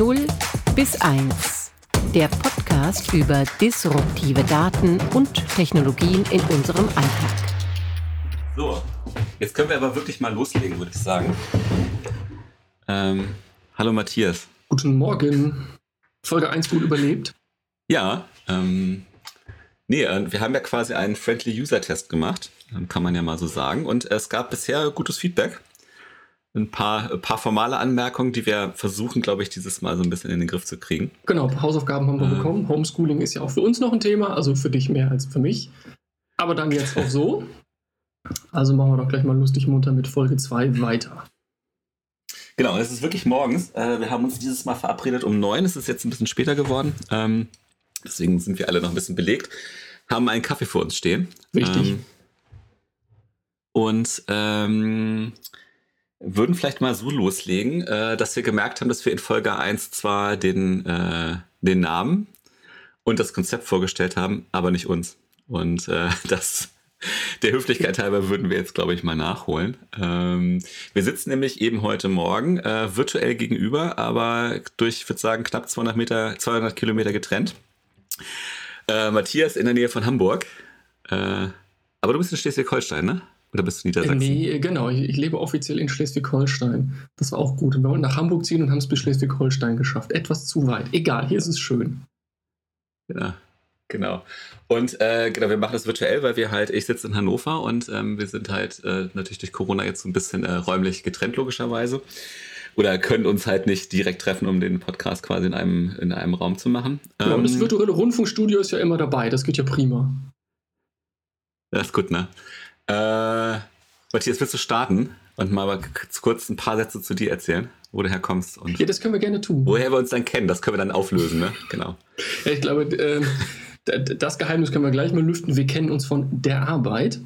0 bis 1. Der Podcast über disruptive Daten und Technologien in unserem Alltag. So, jetzt können wir aber wirklich mal loslegen, würde ich sagen. Ähm, hallo Matthias. Guten Morgen. Folge 1 gut überlebt? Ja, ähm, nee, äh, wir haben ja quasi einen Friendly User Test gemacht, ähm, kann man ja mal so sagen. Und es gab bisher gutes Feedback ein paar, ein paar formale Anmerkungen, die wir versuchen, glaube ich, dieses Mal so ein bisschen in den Griff zu kriegen. Genau, Hausaufgaben haben wir äh. bekommen. Homeschooling ist ja auch für uns noch ein Thema, also für dich mehr als für mich. Aber dann jetzt auch so. Also machen wir doch gleich mal lustig munter mit Folge 2 weiter. Genau, es ist wirklich morgens. Äh, wir haben uns dieses Mal verabredet um neun. Es ist jetzt ein bisschen später geworden. Ähm, deswegen sind wir alle noch ein bisschen belegt. Haben einen Kaffee vor uns stehen. Wichtig. Ähm, und ähm, würden vielleicht mal so loslegen, äh, dass wir gemerkt haben, dass wir in Folge 1 zwar den, äh, den Namen und das Konzept vorgestellt haben, aber nicht uns. Und äh, das der Höflichkeit halber würden wir jetzt, glaube ich, mal nachholen. Ähm, wir sitzen nämlich eben heute Morgen äh, virtuell gegenüber, aber durch, ich würde sagen, knapp 200 Meter, 200 Kilometer getrennt. Äh, Matthias in der Nähe von Hamburg. Äh, aber du bist in Schleswig-Holstein, ne? Oder bist du Niedersachsen? Nee, genau. Ich, ich lebe offiziell in Schleswig-Holstein. Das war auch gut. Und wir wollten nach Hamburg ziehen und haben es bis Schleswig-Holstein geschafft. Etwas zu weit. Egal, hier ist es schön. Ja, genau. Und äh, genau, wir machen das virtuell, weil wir halt, ich sitze in Hannover und ähm, wir sind halt äh, natürlich durch Corona jetzt so ein bisschen äh, räumlich getrennt, logischerweise. Oder können uns halt nicht direkt treffen, um den Podcast quasi in einem, in einem Raum zu machen. Genau, ähm, das virtuelle Rundfunkstudio ist ja immer dabei. Das geht ja prima. Das ist gut, ne? Äh, Matthias, willst du starten und mal kurz ein paar Sätze zu dir erzählen, wo du herkommst? Und ja, das können wir gerne tun. Woher wir uns dann kennen, das können wir dann auflösen, ne? Genau. ja, ich glaube, äh, das Geheimnis können wir gleich mal lüften. Wir kennen uns von der Arbeit.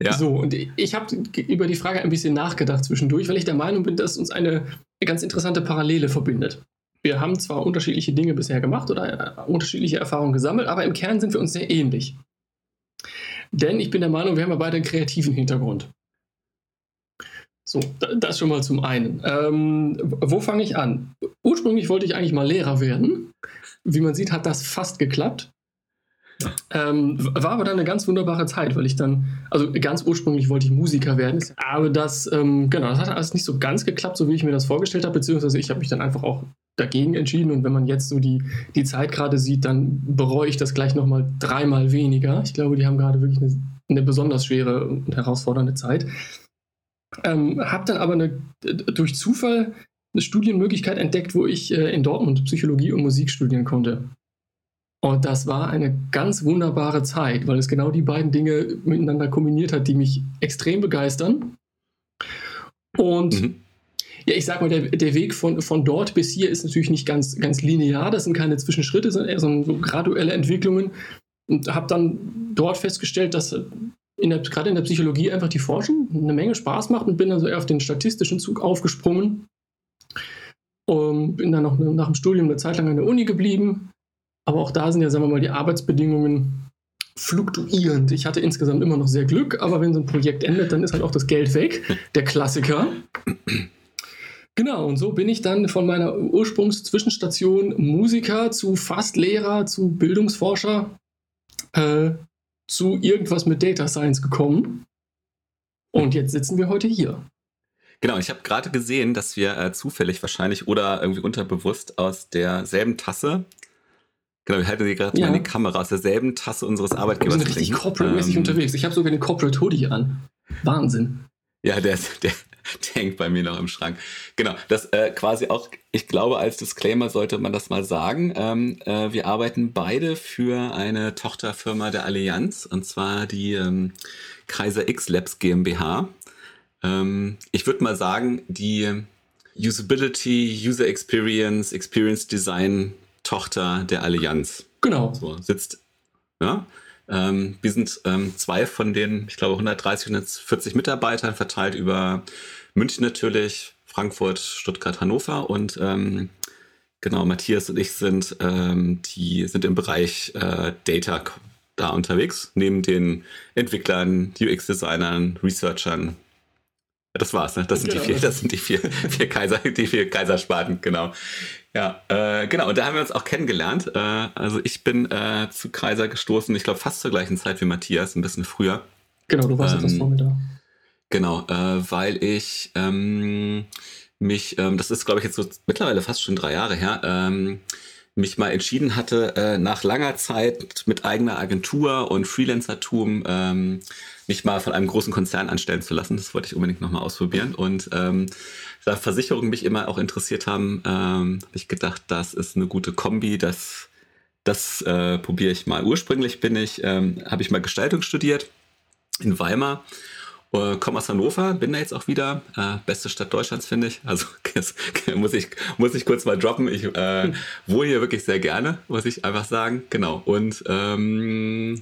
Ja. So, und ich habe über die Frage ein bisschen nachgedacht zwischendurch, weil ich der Meinung bin, dass uns eine ganz interessante Parallele verbindet. Wir haben zwar unterschiedliche Dinge bisher gemacht oder äh, unterschiedliche Erfahrungen gesammelt, aber im Kern sind wir uns sehr ähnlich. Denn ich bin der Meinung, wir haben ja beide einen kreativen Hintergrund. So, das schon mal zum einen. Ähm, wo fange ich an? Ursprünglich wollte ich eigentlich mal Lehrer werden. Wie man sieht, hat das fast geklappt. Ähm, war aber dann eine ganz wunderbare Zeit, weil ich dann, also ganz ursprünglich wollte ich Musiker werden, aber das, ähm, genau, das hat alles nicht so ganz geklappt, so wie ich mir das vorgestellt habe, beziehungsweise ich habe mich dann einfach auch dagegen entschieden und wenn man jetzt so die, die Zeit gerade sieht, dann bereue ich das gleich nochmal dreimal weniger. Ich glaube, die haben gerade wirklich eine, eine besonders schwere und herausfordernde Zeit. Ähm, habe dann aber eine, durch Zufall eine Studienmöglichkeit entdeckt, wo ich äh, in Dortmund Psychologie und Musik studieren konnte. Und das war eine ganz wunderbare Zeit, weil es genau die beiden Dinge miteinander kombiniert hat, die mich extrem begeistern. Und mhm. ja, ich sag mal, der, der Weg von, von dort bis hier ist natürlich nicht ganz, ganz linear. Das sind keine Zwischenschritte, sondern so, so graduelle Entwicklungen. Und habe dann dort festgestellt, dass in der, gerade in der Psychologie einfach die Forschung eine Menge Spaß macht und bin dann so eher auf den statistischen Zug aufgesprungen. Und bin dann noch nach dem Studium eine Zeit lang an der Uni geblieben, aber auch da sind ja, sagen wir mal, die Arbeitsbedingungen fluktuierend. Ich hatte insgesamt immer noch sehr Glück, aber wenn so ein Projekt endet, dann ist halt auch das Geld weg. Der Klassiker. Genau, und so bin ich dann von meiner Ursprungszwischenstation Musiker zu fast Lehrer zu Bildungsforscher äh, zu irgendwas mit Data Science gekommen. Und jetzt sitzen wir heute hier. Genau, ich habe gerade gesehen, dass wir äh, zufällig wahrscheinlich oder irgendwie unterbewusst aus derselben Tasse Genau, wir halten gerade ja. die Kamera aus derselben Tasse unseres Arbeitgebers. Wir sind richtig corporate-mäßig ähm, unterwegs. Ich habe sogar den Corporate Hoodie an. Wahnsinn. Ja, der, der, der hängt bei mir noch im Schrank. Genau, das äh, quasi auch, ich glaube, als Disclaimer sollte man das mal sagen. Ähm, äh, wir arbeiten beide für eine Tochterfirma der Allianz, und zwar die ähm, Kaiser X Labs GmbH. Ähm, ich würde mal sagen, die Usability, User Experience, Experience Design Tochter der Allianz. Genau. So, sitzt, ja. Ähm, wir sind ähm, zwei von den, ich glaube, 130, 140 Mitarbeitern verteilt über München natürlich, Frankfurt, Stuttgart, Hannover und ähm, genau, Matthias und ich sind, ähm, die sind im Bereich äh, Data da unterwegs, neben den Entwicklern, UX-Designern, Researchern, Das war's, ne? Das sind genau. die vier, das sind die vier, vier Kaiser, die vier Kaiserspaten, genau. Ja, äh, genau. Und da haben wir uns auch kennengelernt. Äh, also ich bin äh, zu Kaiser gestoßen, ich glaube fast zur gleichen Zeit wie Matthias, ein bisschen früher. Genau, du warst ähm, etwas vor mir da. Genau, äh, weil ich ähm, mich, ähm, das ist glaube ich jetzt so mittlerweile fast schon drei Jahre her, ähm, mich mal entschieden hatte, äh, nach langer Zeit mit eigener Agentur und Freelancertum ähm, mich mal von einem großen Konzern anstellen zu lassen. Das wollte ich unbedingt nochmal ausprobieren. Und ähm, da Versicherungen mich immer auch interessiert haben, ähm, habe ich gedacht, das ist eine gute Kombi. Das, das äh, probiere ich mal. Ursprünglich bin ich, ähm, habe ich mal Gestaltung studiert in Weimar äh, komme aus Hannover, bin da jetzt auch wieder. Äh, beste Stadt Deutschlands, finde ich. Also muss ich, muss ich kurz mal droppen. Ich äh, wohne hier wirklich sehr gerne, muss ich einfach sagen. Genau. Und ähm,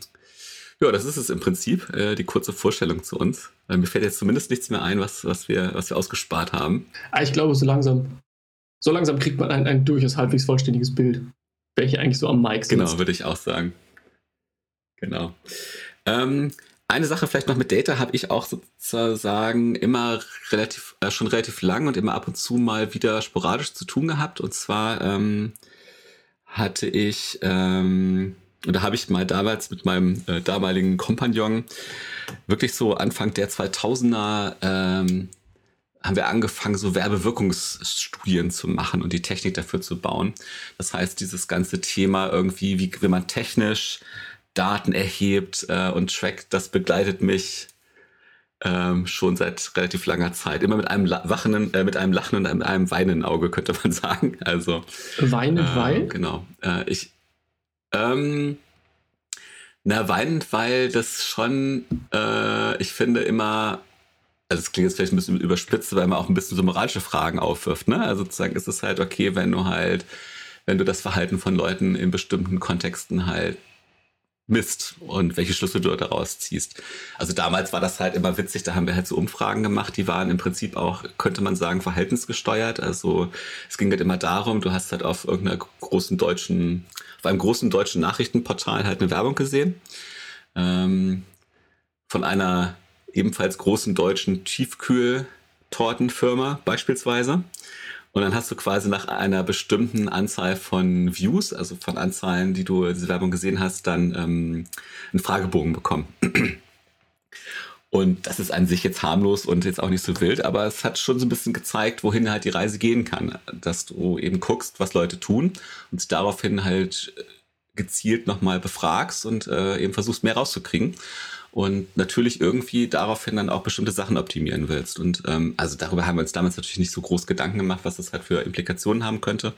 ja, das ist es im Prinzip, äh, die kurze Vorstellung zu uns. Äh, mir fällt jetzt zumindest nichts mehr ein, was, was, wir, was wir ausgespart haben. Ah, ich glaube, so langsam, so langsam kriegt man ein, ein durchaus halbwegs vollständiges Bild, welche eigentlich so am Mic sind. Genau, würde ich auch sagen. Genau. Ähm, eine Sache vielleicht noch mit Data habe ich auch sozusagen immer relativ, äh, schon relativ lang und immer ab und zu mal wieder sporadisch zu tun gehabt. Und zwar ähm, hatte ich, ähm, und da habe ich mal damals mit meinem äh, damaligen Kompagnon wirklich so Anfang der 2000er ähm, haben wir angefangen, so Werbewirkungsstudien zu machen und die Technik dafür zu bauen. Das heißt, dieses ganze Thema irgendwie, wie will man technisch Daten erhebt äh, und trackt, das begleitet mich ähm, schon seit relativ langer Zeit. Immer mit einem wachenden, äh, mit einem lachenden und einem weinenden Auge, könnte man sagen. Also weinend, äh, weil? Genau. Äh, ich ähm, na, weinend, weil das schon, äh, ich finde immer, also es klingt jetzt vielleicht ein bisschen überspitzt, weil man auch ein bisschen so moralische Fragen aufwirft, ne? Also sozusagen ist es halt okay, wenn du halt, wenn du das Verhalten von Leuten in bestimmten Kontexten halt misst und welche Schlüsse du daraus ziehst. Also damals war das halt immer witzig, da haben wir halt so Umfragen gemacht, die waren im Prinzip auch, könnte man sagen, verhaltensgesteuert. Also es ging halt immer darum, du hast halt auf irgendeiner großen deutschen, auf einem großen deutschen Nachrichtenportal halt eine Werbung gesehen. Ähm, von einer ebenfalls großen deutschen Tiefkühltortenfirma beispielsweise. Und dann hast du quasi nach einer bestimmten Anzahl von Views, also von Anzahlen, die du diese Werbung gesehen hast, dann ähm, einen Fragebogen bekommen. Und das ist an sich jetzt harmlos und jetzt auch nicht so wild, aber es hat schon so ein bisschen gezeigt, wohin halt die Reise gehen kann. Dass du eben guckst, was Leute tun und daraufhin halt gezielt nochmal befragst und äh, eben versuchst, mehr rauszukriegen und natürlich irgendwie daraufhin dann auch bestimmte Sachen optimieren willst. Und ähm, also darüber haben wir uns damals natürlich nicht so groß Gedanken gemacht, was das halt für Implikationen haben könnte.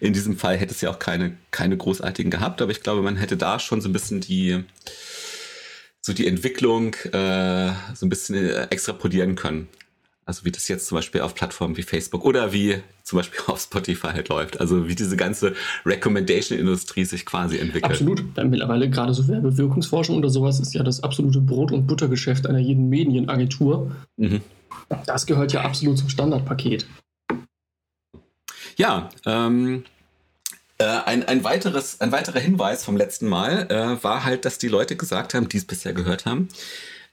In diesem Fall hätte es ja auch keine, keine großartigen gehabt, aber ich glaube, man hätte da schon so ein bisschen die so die Entwicklung äh, so ein bisschen äh, extrapolieren können. Also wie das jetzt zum Beispiel auf Plattformen wie Facebook oder wie zum Beispiel auf Spotify halt läuft. Also wie diese ganze Recommendation-Industrie sich quasi entwickelt. Absolut. Dann mittlerweile gerade so Werbewirkungsforschung oder sowas ist ja das absolute Brot- und Buttergeschäft einer jeden Medienagentur. Mhm. Das gehört ja absolut zum Standardpaket. Ja, ähm, äh, ein, ein, weiteres, ein weiterer Hinweis vom letzten Mal äh, war halt, dass die Leute gesagt haben, die es bisher gehört haben,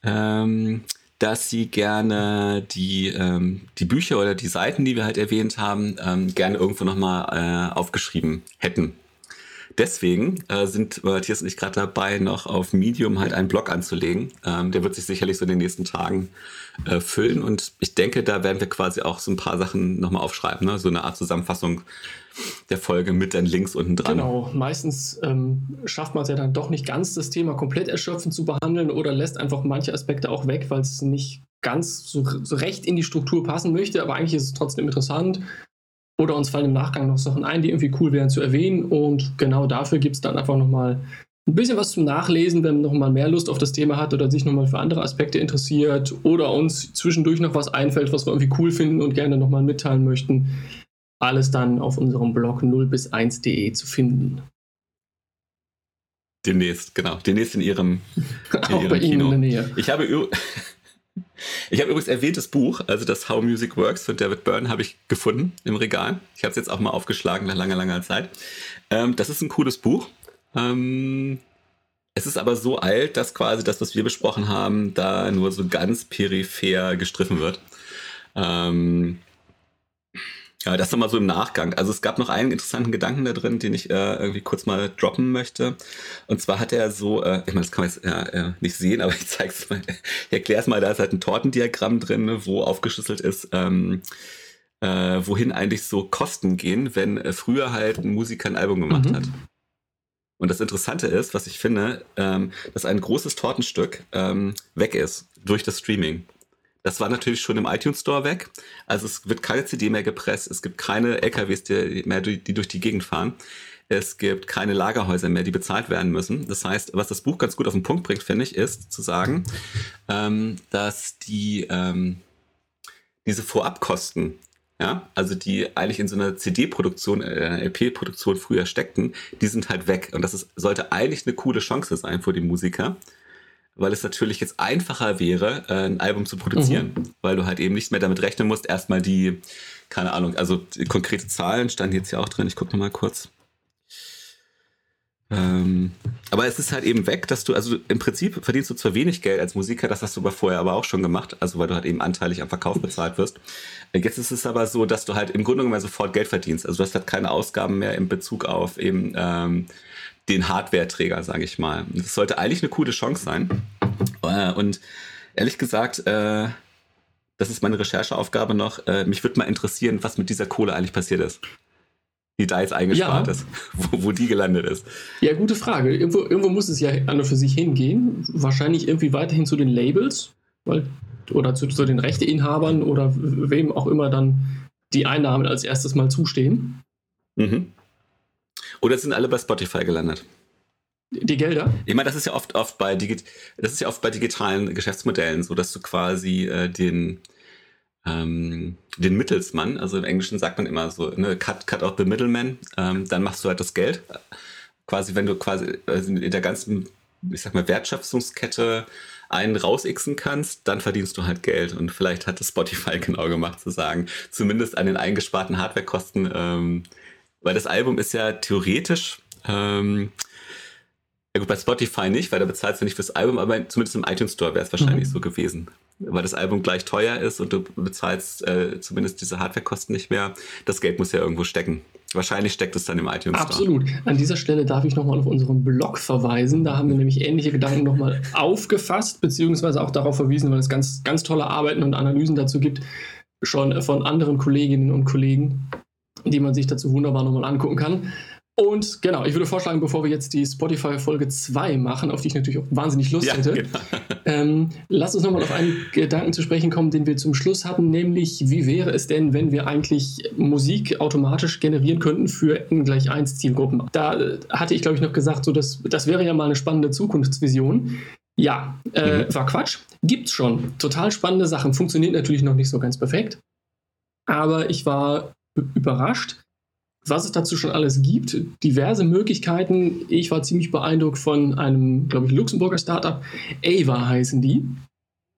ähm, dass sie gerne die, ähm, die Bücher oder die Seiten, die wir halt erwähnt haben, ähm, gerne irgendwo nochmal äh, aufgeschrieben hätten. Deswegen äh, sind Matthias und ich gerade dabei, noch auf Medium halt einen Blog anzulegen. Ähm, der wird sich sicherlich so in den nächsten Tagen äh, füllen und ich denke, da werden wir quasi auch so ein paar Sachen nochmal aufschreiben, ne? so eine Art Zusammenfassung der Folge mit den Links unten dran. Genau, meistens ähm, schafft man es ja dann doch nicht ganz, das Thema komplett erschöpfend zu behandeln oder lässt einfach manche Aspekte auch weg, weil es nicht ganz so, so, recht in die Struktur passen möchte, aber eigentlich ist es trotzdem interessant. Oder uns fallen im Nachgang noch Sachen ein, die irgendwie cool wären zu erwähnen. Und genau dafür gibt es dann einfach nochmal ein bisschen was zum Nachlesen, wenn man nochmal mehr Lust auf das Thema hat oder sich nochmal für andere Aspekte interessiert oder uns zwischendurch noch was einfällt, was wir irgendwie cool finden und gerne nochmal mitteilen möchten. Alles dann auf unserem Blog 0 bis 1.de zu finden. Demnächst, genau. Demnächst in Ihrem, in Auch ihrem bei Ihnen Kino. in der Nähe. Ich habe, ich habe übrigens erwähntes Buch, also das How Music Works von David Byrne, habe ich gefunden im Regal. Ich habe es jetzt auch mal aufgeschlagen nach langer, langer Zeit. Ähm, das ist ein cooles Buch. Ähm, es ist aber so alt, dass quasi das, was wir besprochen haben, da nur so ganz peripher gestriffen wird. Ähm, ja, das nochmal so im Nachgang. Also es gab noch einen interessanten Gedanken da drin, den ich äh, irgendwie kurz mal droppen möchte. Und zwar hat er so, äh, ich meine, das kann man jetzt äh, nicht sehen, aber ich zeige es mal, ich erkläre es mal, da ist halt ein Tortendiagramm drin, wo aufgeschlüsselt ist, ähm, äh, wohin eigentlich so Kosten gehen, wenn äh, früher halt ein Musiker ein Album gemacht mhm. hat. Und das Interessante ist, was ich finde, ähm, dass ein großes Tortenstück ähm, weg ist durch das Streaming. Das war natürlich schon im iTunes Store weg. Also es wird keine CD mehr gepresst, es gibt keine LKWs die, mehr, die durch die Gegend fahren. Es gibt keine Lagerhäuser mehr, die bezahlt werden müssen. Das heißt, was das Buch ganz gut auf den Punkt bringt, finde ich, ist zu sagen, ähm, dass die ähm, diese Vorabkosten, ja, also die eigentlich in so einer CD-Produktion, äh, LP-Produktion früher steckten, die sind halt weg. Und das ist, sollte eigentlich eine coole Chance sein für die Musiker weil es natürlich jetzt einfacher wäre, äh, ein Album zu produzieren, mhm. weil du halt eben nicht mehr damit rechnen musst, erstmal die, keine Ahnung, also konkrete Zahlen standen jetzt hier auch drin, ich gucke nochmal kurz. Ähm, aber es ist halt eben weg, dass du, also im Prinzip verdienst du zwar wenig Geld als Musiker, das hast du aber vorher aber auch schon gemacht, also weil du halt eben anteilig am Verkauf bezahlt wirst. Jetzt ist es aber so, dass du halt im Grunde genommen sofort Geld verdienst. Also du hast halt keine Ausgaben mehr in Bezug auf eben ähm, den Hardware-Träger, sage ich mal. Das sollte eigentlich eine coole Chance sein. Äh, und ehrlich gesagt, äh, das ist meine Rechercheaufgabe noch. Äh, mich würde mal interessieren, was mit dieser Kohle eigentlich passiert ist. Die da jetzt eingespart ja. ist, wo, wo, die gelandet ist. Ja, gute Frage. Irgendwo, irgendwo muss es ja an und für sich hingehen. Wahrscheinlich irgendwie weiterhin zu den Labels, weil, oder zu, zu den Rechteinhabern oder wem auch immer dann die Einnahmen als erstes mal zustehen. Mhm. Oder sind alle bei Spotify gelandet? Die Gelder? Ich meine, das ist ja oft, oft bei Digi das ist ja oft bei digitalen Geschäftsmodellen so, dass du quasi äh, den, ähm, den Mittelsmann, also im Englischen sagt man immer so, ne, cut, cut out the middleman, ähm, dann machst du halt das Geld. Quasi, wenn du quasi also in der ganzen, ich sag mal, Wertschöpfungskette einen rausixen kannst, dann verdienst du halt Geld. Und vielleicht hat das Spotify genau gemacht, zu sagen, zumindest an den eingesparten Hardwarekosten ähm, weil das Album ist ja theoretisch, ähm, ja gut, bei Spotify nicht, weil da bezahlst du nicht fürs Album, aber zumindest im iTunes Store wäre es wahrscheinlich mhm. so gewesen. Weil das Album gleich teuer ist und du bezahlst äh, zumindest diese Hardwarekosten nicht mehr. Das Geld muss ja irgendwo stecken. Wahrscheinlich steckt es dann im iTunes Store. Absolut. An dieser Stelle darf ich nochmal auf unseren Blog verweisen. Da haben wir nämlich ähnliche Gedanken nochmal aufgefasst, beziehungsweise auch darauf verwiesen, weil es ganz, ganz tolle Arbeiten und Analysen dazu gibt, schon von anderen Kolleginnen und Kollegen die man sich dazu wunderbar nochmal angucken kann. Und genau, ich würde vorschlagen, bevor wir jetzt die Spotify-Folge 2 machen, auf die ich natürlich auch wahnsinnig Lust ja, hätte, genau. ähm, lass uns nochmal auf einen Gedanken zu sprechen kommen, den wir zum Schluss hatten, nämlich wie wäre es denn, wenn wir eigentlich Musik automatisch generieren könnten für N gleich 1 Zielgruppen? Da äh, hatte ich, glaube ich, noch gesagt, so dass, das wäre ja mal eine spannende Zukunftsvision. Ja, äh, mhm. war Quatsch. Gibt's schon. Total spannende Sachen. Funktioniert natürlich noch nicht so ganz perfekt. Aber ich war überrascht, was es dazu schon alles gibt. Diverse Möglichkeiten. Ich war ziemlich beeindruckt von einem, glaube ich, Luxemburger Startup. Ava heißen die,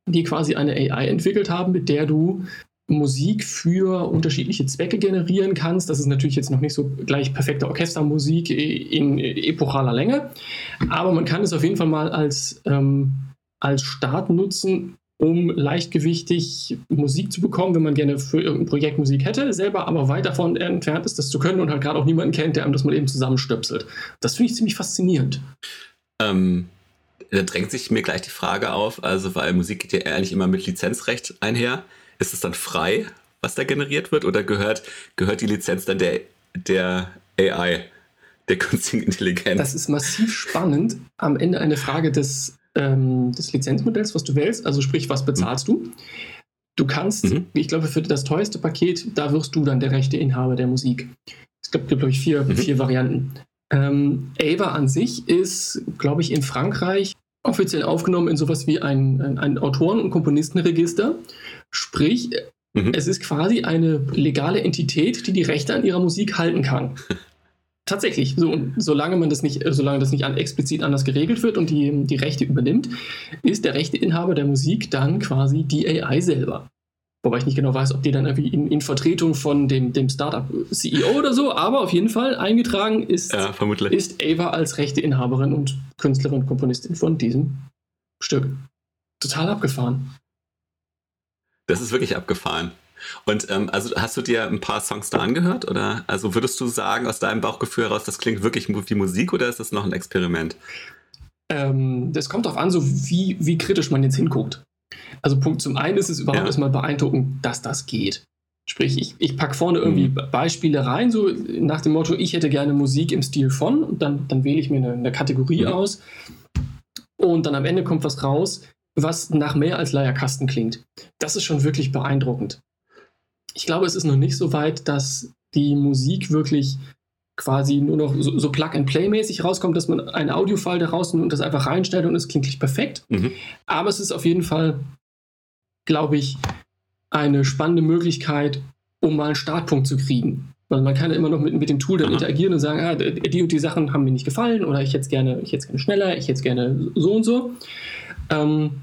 die quasi eine AI entwickelt haben, mit der du Musik für unterschiedliche Zwecke generieren kannst. Das ist natürlich jetzt noch nicht so gleich perfekte Orchestermusik in epochaler Länge, aber man kann es auf jeden Fall mal als, ähm, als Start nutzen, um leichtgewichtig Musik zu bekommen, wenn man gerne für irgendein Projekt Musik hätte, selber aber weit davon entfernt ist, das zu können und halt gerade auch niemanden kennt, der einem das mal eben zusammenstöpselt. Das finde ich ziemlich faszinierend. Ähm, da drängt sich mir gleich die Frage auf, also weil Musik geht ja eigentlich immer mit Lizenzrecht einher. Ist es dann frei, was da generiert wird, oder gehört, gehört die Lizenz dann der, der AI, der künstlichen Intelligenz? Das ist massiv spannend. Am Ende eine Frage des ähm, des Lizenzmodells, was du wählst. Also sprich, was bezahlst mhm. du? Du kannst, mhm. ich glaube, für das teuerste Paket, da wirst du dann der rechte Inhaber der Musik. Es gibt, glaube ich, vier, mhm. vier Varianten. Ähm, Ava an sich ist, glaube ich, in Frankreich offiziell aufgenommen in sowas wie ein, ein, ein Autoren- und Komponistenregister. Sprich, mhm. es ist quasi eine legale Entität, die die Rechte an ihrer Musik halten kann. Tatsächlich, so, solange man das nicht, solange das nicht an, explizit anders geregelt wird und die, die Rechte übernimmt, ist der Rechteinhaber der Musik dann quasi die AI selber. Wobei ich nicht genau weiß, ob die dann irgendwie in, in Vertretung von dem, dem Startup-CEO oder so, aber auf jeden Fall eingetragen ist, ja, ist Ava als Rechteinhaberin und Künstlerin und Komponistin von diesem Stück. Total abgefahren. Das ist wirklich abgefahren. Und ähm, also hast du dir ein paar Songs da angehört? Oder also würdest du sagen, aus deinem Bauchgefühl heraus, das klingt wirklich wie Musik oder ist das noch ein Experiment? Ähm, das kommt darauf an, so wie, wie kritisch man jetzt hinguckt. Also Punkt zum einen ist es überhaupt ja. erstmal beeindruckend, dass das geht. Sprich, ich, ich packe vorne irgendwie mhm. Beispiele rein, so nach dem Motto, ich hätte gerne Musik im Stil von und dann, dann wähle ich mir eine, eine Kategorie mhm. aus und dann am Ende kommt was raus, was nach mehr als Leierkasten klingt. Das ist schon wirklich beeindruckend. Ich glaube, es ist noch nicht so weit, dass die Musik wirklich quasi nur noch so, so Plug-and-Play-mäßig rauskommt, dass man einen Audiofile da rausnimmt und das einfach reinstellt und es klingt perfekt. Mhm. Aber es ist auf jeden Fall, glaube ich, eine spannende Möglichkeit, um mal einen Startpunkt zu kriegen. Weil man kann ja immer noch mit, mit dem Tool dann Aha. interagieren und sagen, ah, die und die Sachen haben mir nicht gefallen oder ich hätte es gerne, gerne schneller, ich hätte es gerne so und so. Ähm,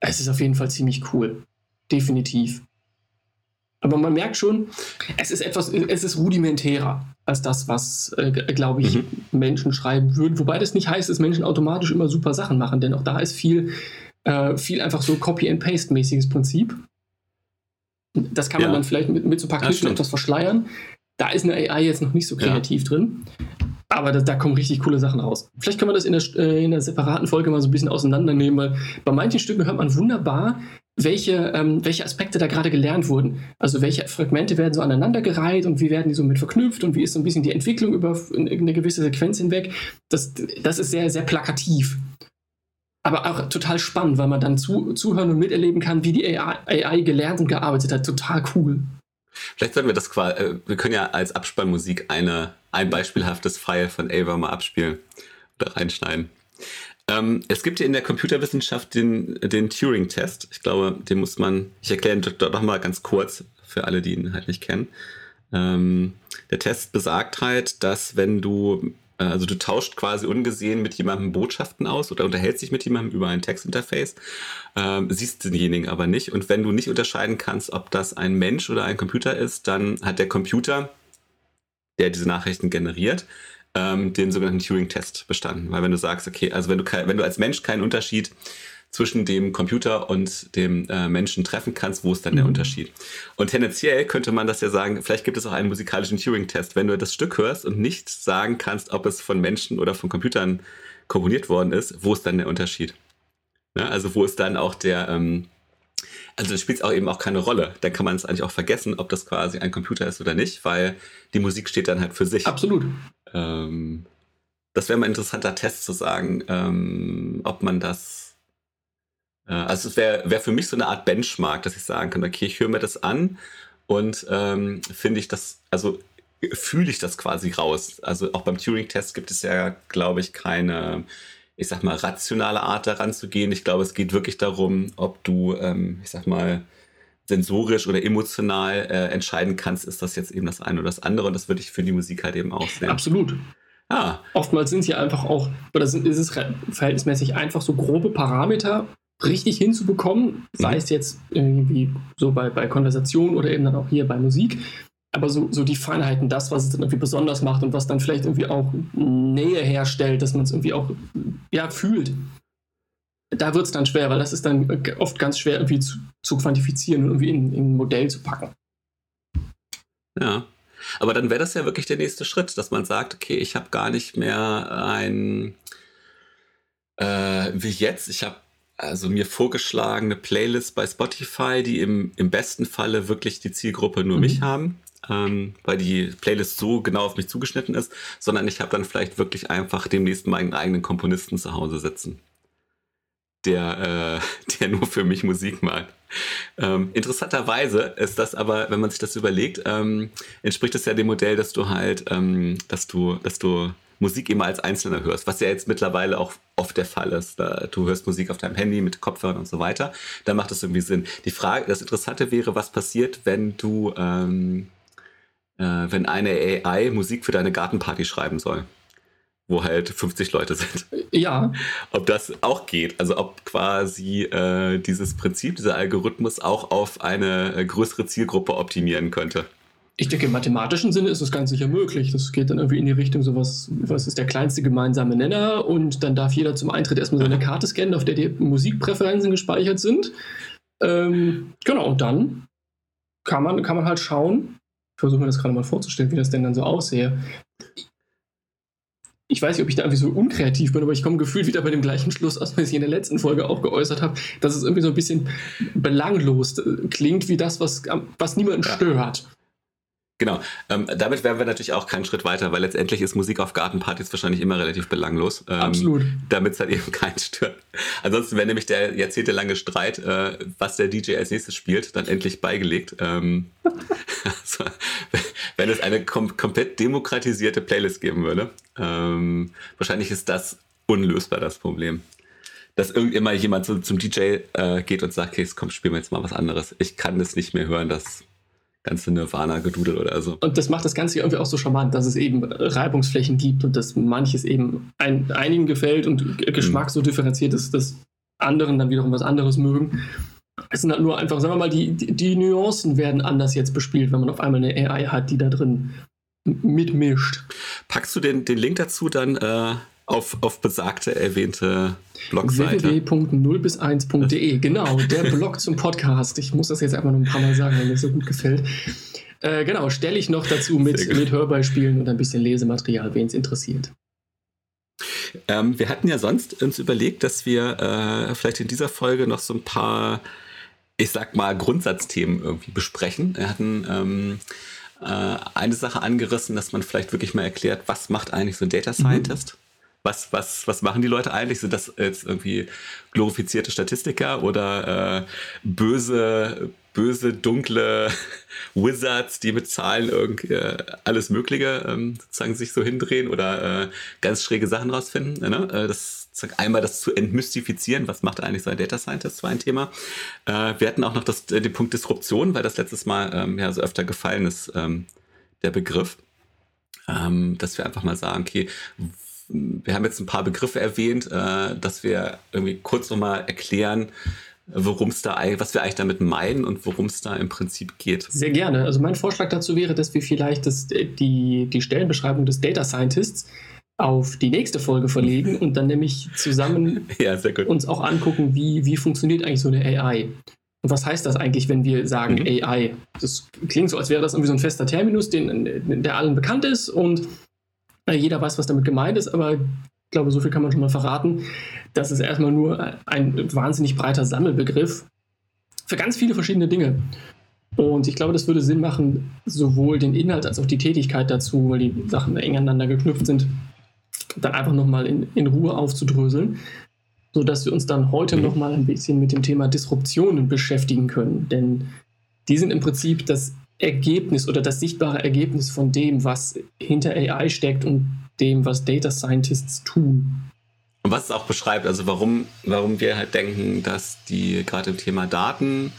es ist auf jeden Fall ziemlich cool. Definitiv. Aber man merkt schon, es ist etwas, es ist rudimentärer als das, was, äh, glaube ich, mhm. Menschen schreiben würden. Wobei das nicht heißt, dass Menschen automatisch immer super Sachen machen, denn auch da ist viel, äh, viel einfach so Copy-and-Paste-mäßiges Prinzip. Das kann man ja. dann vielleicht mit, mit so ein paar Kniffeln etwas verschleiern. Da ist eine AI jetzt noch nicht so kreativ ja. drin. Aber da, da, kommen richtig coole Sachen raus. Vielleicht können wir das in der, äh, in der separaten Folge mal so ein bisschen auseinandernehmen, weil bei manchen Stücken hört man wunderbar, welche, ähm, welche Aspekte da gerade gelernt wurden. Also welche Fragmente werden so aneinandergereiht und wie werden die so mit verknüpft und wie ist so ein bisschen die Entwicklung über eine gewisse Sequenz hinweg. Das, das ist sehr, sehr plakativ. Aber auch total spannend, weil man dann zu, zuhören und miterleben kann, wie die AI, AI gelernt und gearbeitet hat. Total cool. Vielleicht sollten wir das quasi, äh, wir können ja als Abspannmusik eine, ein beispielhaftes File von Ava mal abspielen oder reinschneiden. Ähm, es gibt ja in der Computerwissenschaft den, den Turing-Test. Ich glaube, den muss man, ich erkläre ihn doch noch mal ganz kurz für alle, die ihn halt nicht kennen. Ähm, der Test besagt halt, dass wenn du, äh, also du tauscht quasi ungesehen mit jemandem Botschaften aus oder unterhältst dich mit jemandem über ein Textinterface, äh, siehst denjenigen aber nicht. Und wenn du nicht unterscheiden kannst, ob das ein Mensch oder ein Computer ist, dann hat der Computer, der diese Nachrichten generiert, ähm, den sogenannten Turing-Test bestanden. Weil wenn du sagst, okay, also wenn du, wenn du als Mensch keinen Unterschied zwischen dem Computer und dem äh, Menschen treffen kannst, wo ist dann der mhm. Unterschied? Und tendenziell könnte man das ja sagen, vielleicht gibt es auch einen musikalischen Turing-Test. Wenn du das Stück hörst und nicht sagen kannst, ob es von Menschen oder von Computern komponiert worden ist, wo ist dann der Unterschied? Ja, also wo ist dann auch der, ähm, also das spielt auch eben auch keine Rolle. Dann kann man es eigentlich auch vergessen, ob das quasi ein Computer ist oder nicht, weil die Musik steht dann halt für sich. Absolut. Ähm, das wäre mal ein interessanter Test zu sagen, ähm, ob man das. Äh, also es wäre wär für mich so eine Art Benchmark, dass ich sagen kann, okay, ich höre mir das an und ähm, finde ich das, also fühle ich das quasi raus. Also auch beim Turing-Test gibt es ja, glaube ich, keine, ich sag mal, rationale Art daran zu gehen. Ich glaube, es geht wirklich darum, ob du, ähm, ich sag mal, sensorisch oder emotional äh, entscheiden kannst, ist das jetzt eben das eine oder das andere. Und das würde ich für die Musik halt eben auch sehen. Absolut. Ah. Oftmals sind sie einfach auch, oder sind, ist es verhältnismäßig einfach, so grobe Parameter richtig hinzubekommen, sei mhm. es jetzt irgendwie so bei, bei Konversation oder eben dann auch hier bei Musik. Aber so, so die Feinheiten, das, was es dann irgendwie besonders macht und was dann vielleicht irgendwie auch Nähe herstellt, dass man es irgendwie auch ja, fühlt da wird es dann schwer, weil das ist dann oft ganz schwer irgendwie zu, zu quantifizieren und irgendwie in, in ein Modell zu packen. Ja. Aber dann wäre das ja wirklich der nächste Schritt, dass man sagt, okay, ich habe gar nicht mehr ein, äh, wie jetzt, ich habe also mir vorgeschlagene Playlist bei Spotify, die im, im besten Falle wirklich die Zielgruppe nur mhm. mich haben, ähm, weil die Playlist so genau auf mich zugeschnitten ist, sondern ich habe dann vielleicht wirklich einfach demnächst meinen eigenen Komponisten zu Hause sitzen der, äh, der nur für mich Musik macht. Ähm, interessanterweise ist das aber, wenn man sich das überlegt, ähm, entspricht das ja dem Modell, dass du halt, ähm, dass du, dass du Musik immer als Einzelner hörst, was ja jetzt mittlerweile auch oft der Fall ist. Du hörst Musik auf deinem Handy mit Kopfhörern und so weiter. Da macht das irgendwie Sinn. Die Frage, das Interessante wäre, was passiert, wenn du, ähm, äh, wenn eine AI Musik für deine Gartenparty schreiben soll. Wo halt 50 Leute sind. Ja. Ob das auch geht, also ob quasi äh, dieses Prinzip, dieser Algorithmus auch auf eine äh, größere Zielgruppe optimieren könnte. Ich denke, im mathematischen Sinne ist das ganz sicher möglich. Das geht dann irgendwie in die Richtung, so was, was ist der kleinste gemeinsame Nenner und dann darf jeder zum Eintritt erstmal seine Karte scannen, auf der die Musikpräferenzen gespeichert sind. Ähm, genau, und dann kann man, kann man halt schauen, ich versuche mir das gerade mal vorzustellen, wie das denn dann so aussehe. Ich weiß nicht, ob ich da irgendwie so unkreativ bin, aber ich komme gefühlt wieder bei dem gleichen Schluss aus, was ich in der letzten Folge auch geäußert habe, dass es irgendwie so ein bisschen belanglos äh, klingt, wie das, was, was niemanden ja. stört. Genau. Ähm, damit wären wir natürlich auch keinen Schritt weiter, weil letztendlich ist Musik auf Gartenpartys wahrscheinlich immer relativ belanglos. Ähm, Absolut. Damit es halt eben keinen stört. Ansonsten wäre nämlich der jahrzehntelange Streit, äh, was der DJ als nächstes spielt, dann endlich beigelegt. Ähm, also, wenn es eine kom komplett demokratisierte Playlist geben würde. Ähm, wahrscheinlich ist das unlösbar, das Problem dass irgendimmer jemand so zum DJ äh, geht und sagt, okay, komm, spielen wir jetzt mal was anderes. Ich kann das nicht mehr hören, das ganze Nirvana-Gedudel oder so. Und das macht das Ganze irgendwie auch so charmant, dass es eben Reibungsflächen gibt und dass manches eben ein, einigen gefällt und Geschmack mhm. so differenziert ist, dass anderen dann wiederum was anderes mögen. Es sind halt nur einfach, sagen wir mal, die, die, die Nuancen werden anders jetzt bespielt, wenn man auf einmal eine AI hat, die da drin mitmischt. Packst du den, den Link dazu dann äh, auf, auf besagte erwähnte Blogseite. www.0 bis 1.de, genau, der Blog zum Podcast. Ich muss das jetzt einfach noch ein paar Mal sagen, weil mir so gut gefällt. Äh, genau, stelle ich noch dazu mit, mit Hörbeispielen und ein bisschen Lesematerial, wen es interessiert. Ähm, wir hatten ja sonst uns überlegt, dass wir äh, vielleicht in dieser Folge noch so ein paar, ich sag mal, Grundsatzthemen irgendwie besprechen. Wir hatten ähm, äh, eine Sache angerissen, dass man vielleicht wirklich mal erklärt, was macht eigentlich so ein Data Scientist? Mhm was, was, was machen die Leute eigentlich? Sind das jetzt irgendwie glorifizierte Statistiker oder äh, böse, böse, dunkle Wizards, die mit Zahlen irgendwie äh, alles Mögliche ähm, sozusagen sich so hindrehen oder äh, ganz schräge Sachen rausfinden? Ne? Äh, das einmal das zu entmystifizieren, was macht eigentlich so ein Data Scientist, war ein Thema. Äh, wir hatten auch noch das, den Punkt Disruption, weil das letztes Mal ähm, ja so öfter gefallen ist, ähm, der Begriff. Ähm, dass wir einfach mal sagen, okay, wir haben jetzt ein paar Begriffe erwähnt, äh, dass wir irgendwie kurz nochmal erklären, worum es da, was wir eigentlich damit meinen und worum es da im Prinzip geht. Sehr gerne. Also mein Vorschlag dazu wäre, dass wir vielleicht das, die, die Stellenbeschreibung des Data Scientists auf die nächste Folge verlegen und dann nämlich zusammen ja, uns auch angucken, wie, wie funktioniert eigentlich so eine AI. Und was heißt das eigentlich, wenn wir sagen mhm. AI? Das klingt so, als wäre das irgendwie so ein fester Terminus, den, der allen bekannt ist und jeder weiß, was damit gemeint ist, aber ich glaube, so viel kann man schon mal verraten. Das ist erstmal nur ein wahnsinnig breiter Sammelbegriff für ganz viele verschiedene Dinge. Und ich glaube, das würde Sinn machen, sowohl den Inhalt als auch die Tätigkeit dazu, weil die Sachen eng aneinander geknüpft sind, dann einfach nochmal in, in Ruhe aufzudröseln, sodass wir uns dann heute nochmal ein bisschen mit dem Thema Disruptionen beschäftigen können. Denn die sind im Prinzip das Ergebnis oder das sichtbare Ergebnis von dem, was hinter AI steckt und dem, was Data Scientists tun. Und was es auch beschreibt, also warum, warum wir halt denken, dass die gerade im Thema Daten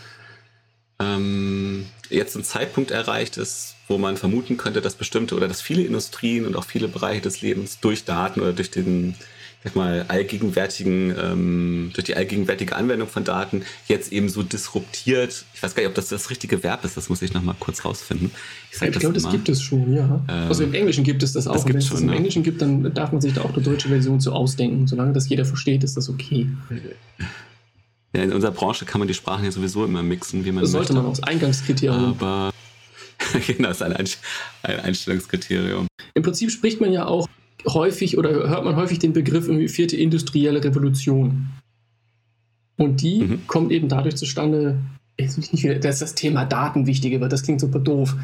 ähm, jetzt ein Zeitpunkt erreicht ist, wo man vermuten könnte, dass bestimmte oder dass viele Industrien und auch viele Bereiche des Lebens durch Daten oder durch den sag mal, allgegenwärtigen, ähm, durch die allgegenwärtige Anwendung von Daten jetzt eben so disruptiert. Ich weiß gar nicht, ob das das richtige Verb ist, das muss ich nochmal kurz rausfinden. Ich, ich glaube, das gibt es schon, ja. Ähm, also im Englischen gibt es das auch. Das Wenn es schon, im ja. Englischen gibt, dann darf man sich da auch eine deutsche Version zu ausdenken. Solange das jeder versteht, ist das okay. Ja, in unserer Branche kann man die Sprachen ja sowieso immer mixen, wie man das sollte man auch. Eingangskriterium. Aber genau, das ist ein Einstellungskriterium. Im Prinzip spricht man ja auch häufig oder hört man häufig den Begriff irgendwie vierte industrielle Revolution. Und die mhm. kommt eben dadurch zustande, dass das Thema Daten wichtiger wird. Das klingt super doof.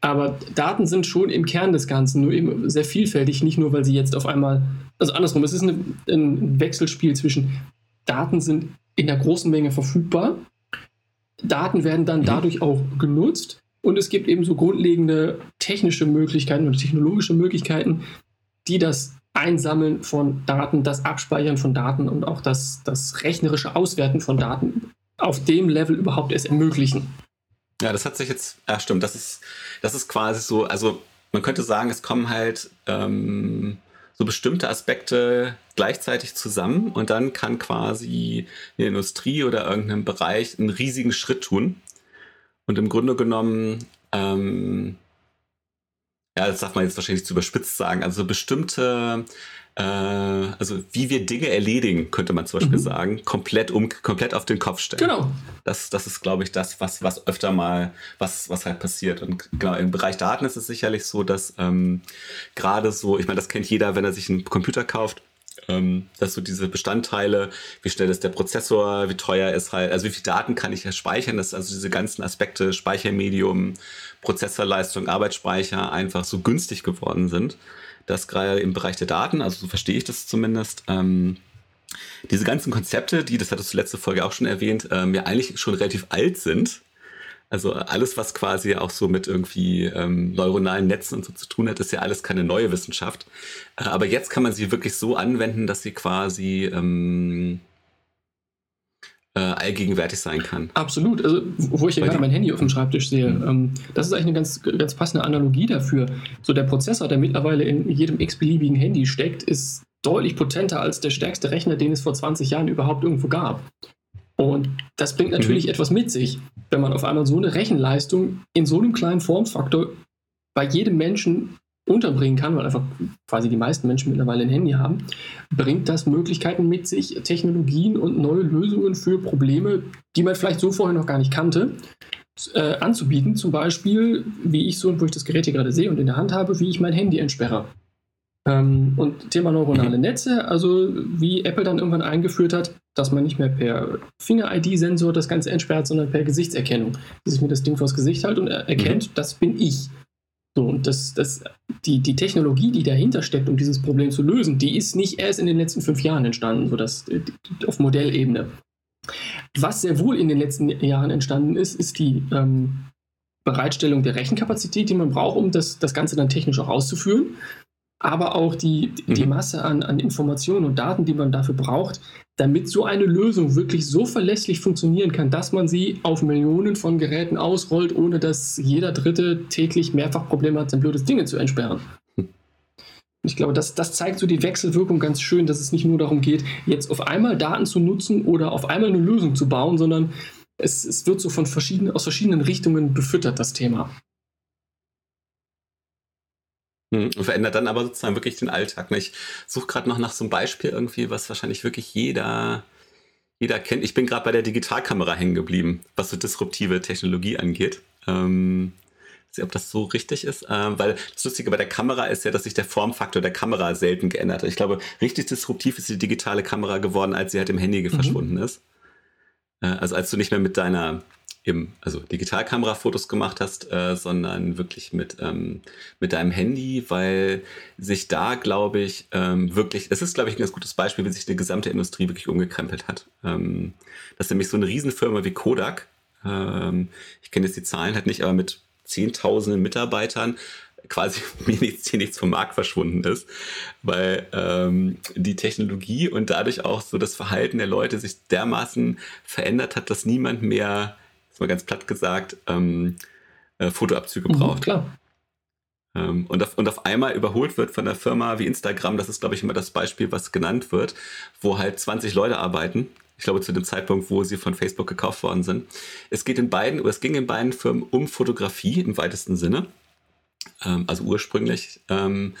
Aber Daten sind schon im Kern des Ganzen, nur eben sehr vielfältig, nicht nur, weil sie jetzt auf einmal, also andersrum, es ist eine, ein Wechselspiel zwischen Daten sind in der großen Menge verfügbar, Daten werden dann mhm. dadurch auch genutzt und es gibt eben so grundlegende technische Möglichkeiten oder technologische Möglichkeiten, die das Einsammeln von Daten, das Abspeichern von Daten und auch das, das rechnerische Auswerten von Daten auf dem Level überhaupt erst ermöglichen. Ja, das hat sich jetzt, ja stimmt, das ist, das ist quasi so, also man könnte sagen, es kommen halt ähm, so bestimmte Aspekte gleichzeitig zusammen und dann kann quasi eine Industrie oder irgendein Bereich einen riesigen Schritt tun. Und im Grunde genommen, ähm, ja, das darf man jetzt wahrscheinlich zu überspitzt sagen, also bestimmte äh, also wie wir Dinge erledigen, könnte man zum Beispiel mhm. sagen, komplett um, komplett auf den Kopf stellen. Genau. Das, das ist, glaube ich, das, was, was öfter mal, was, was halt passiert. Und genau, im Bereich Daten ist es sicherlich so, dass ähm, gerade so, ich meine, das kennt jeder, wenn er sich einen Computer kauft, ähm, dass so diese Bestandteile, wie schnell ist der Prozessor, wie teuer ist halt, also wie viel Daten kann ich ja speichern, dass also diese ganzen Aspekte, Speichermedium, Prozessorleistung, Arbeitsspeicher einfach so günstig geworden sind dass gerade im Bereich der Daten, also so verstehe ich das zumindest, ähm, diese ganzen Konzepte, die, das hattest du letzte Folge auch schon erwähnt, ähm, ja eigentlich schon relativ alt sind. Also alles, was quasi auch so mit irgendwie ähm, neuronalen Netzen und so zu tun hat, ist ja alles keine neue Wissenschaft. Äh, aber jetzt kann man sie wirklich so anwenden, dass sie quasi ähm, äh, allgegenwärtig sein kann. Absolut. Also, wo ich ja gerade mein Handy auf dem Schreibtisch sehe, mhm. ähm, das ist eigentlich eine ganz, ganz passende Analogie dafür. So der Prozessor, der mittlerweile in jedem x-beliebigen Handy steckt, ist deutlich potenter als der stärkste Rechner, den es vor 20 Jahren überhaupt irgendwo gab. Und das bringt natürlich mhm. etwas mit sich, wenn man auf einmal so eine Rechenleistung in so einem kleinen Formfaktor bei jedem Menschen unterbringen kann, weil einfach quasi die meisten Menschen mittlerweile ein Handy haben, bringt das Möglichkeiten mit sich, Technologien und neue Lösungen für Probleme, die man vielleicht so vorher noch gar nicht kannte, äh, anzubieten. Zum Beispiel, wie ich so, wo ich das Gerät hier gerade sehe und in der Hand habe, wie ich mein Handy entsperre. Ähm, und Thema neuronale. Netze, also wie Apple dann irgendwann eingeführt hat, dass man nicht mehr per Finger-ID-Sensor das Ganze entsperrt, sondern per Gesichtserkennung. Dass ich mir das Ding vors Gesicht halte und er erkennt, mhm. das bin ich. So, und das, das, die, die Technologie, die dahinter steckt, um dieses Problem zu lösen, die ist nicht erst in den letzten fünf Jahren entstanden, so dass, auf Modellebene. Was sehr wohl in den letzten Jahren entstanden ist, ist die ähm, Bereitstellung der Rechenkapazität, die man braucht, um das, das Ganze dann technisch auch auszuführen aber auch die, die mhm. Masse an, an Informationen und Daten, die man dafür braucht, damit so eine Lösung wirklich so verlässlich funktionieren kann, dass man sie auf Millionen von Geräten ausrollt, ohne dass jeder Dritte täglich mehrfach Probleme hat, sein blödes Ding zu entsperren. Ich glaube, das, das zeigt so die Wechselwirkung ganz schön, dass es nicht nur darum geht, jetzt auf einmal Daten zu nutzen oder auf einmal eine Lösung zu bauen, sondern es, es wird so von verschiedenen, aus verschiedenen Richtungen befüttert, das Thema. Hm, und verändert dann aber sozusagen wirklich den Alltag. Ich suche gerade noch nach so einem Beispiel irgendwie, was wahrscheinlich wirklich jeder, jeder kennt. Ich bin gerade bei der Digitalkamera hängen geblieben, was so disruptive Technologie angeht. Ähm, ich weiß nicht, ob das so richtig ist, ähm, weil das Lustige bei der Kamera ist ja, dass sich der Formfaktor der Kamera selten geändert hat. Ich glaube, richtig disruptiv ist die digitale Kamera geworden, als sie halt im Handy mhm. verschwunden ist. Äh, also als du nicht mehr mit deiner eben, also Digitalkamera-Fotos gemacht hast, äh, sondern wirklich mit, ähm, mit deinem Handy, weil sich da, glaube ich, ähm, wirklich, es ist, glaube ich, ein ganz gutes Beispiel, wie sich die gesamte Industrie wirklich umgekrempelt hat. Ähm, dass nämlich so eine Riesenfirma wie Kodak, ähm, ich kenne jetzt die Zahlen halt nicht, aber mit zehntausenden Mitarbeitern quasi nichts, hier nichts vom Markt verschwunden ist, weil ähm, die Technologie und dadurch auch so das Verhalten der Leute sich dermaßen verändert hat, dass niemand mehr mal ganz platt gesagt, ähm, äh, Fotoabzüge mhm, braucht. Klar. Ähm, und, auf, und auf einmal überholt wird von einer Firma wie Instagram, das ist, glaube ich, immer das Beispiel, was genannt wird, wo halt 20 Leute arbeiten. Ich glaube, zu dem Zeitpunkt, wo sie von Facebook gekauft worden sind. Es geht in beiden, oder es ging in beiden Firmen um Fotografie im weitesten Sinne. Ähm, also ursprünglich. Ähm,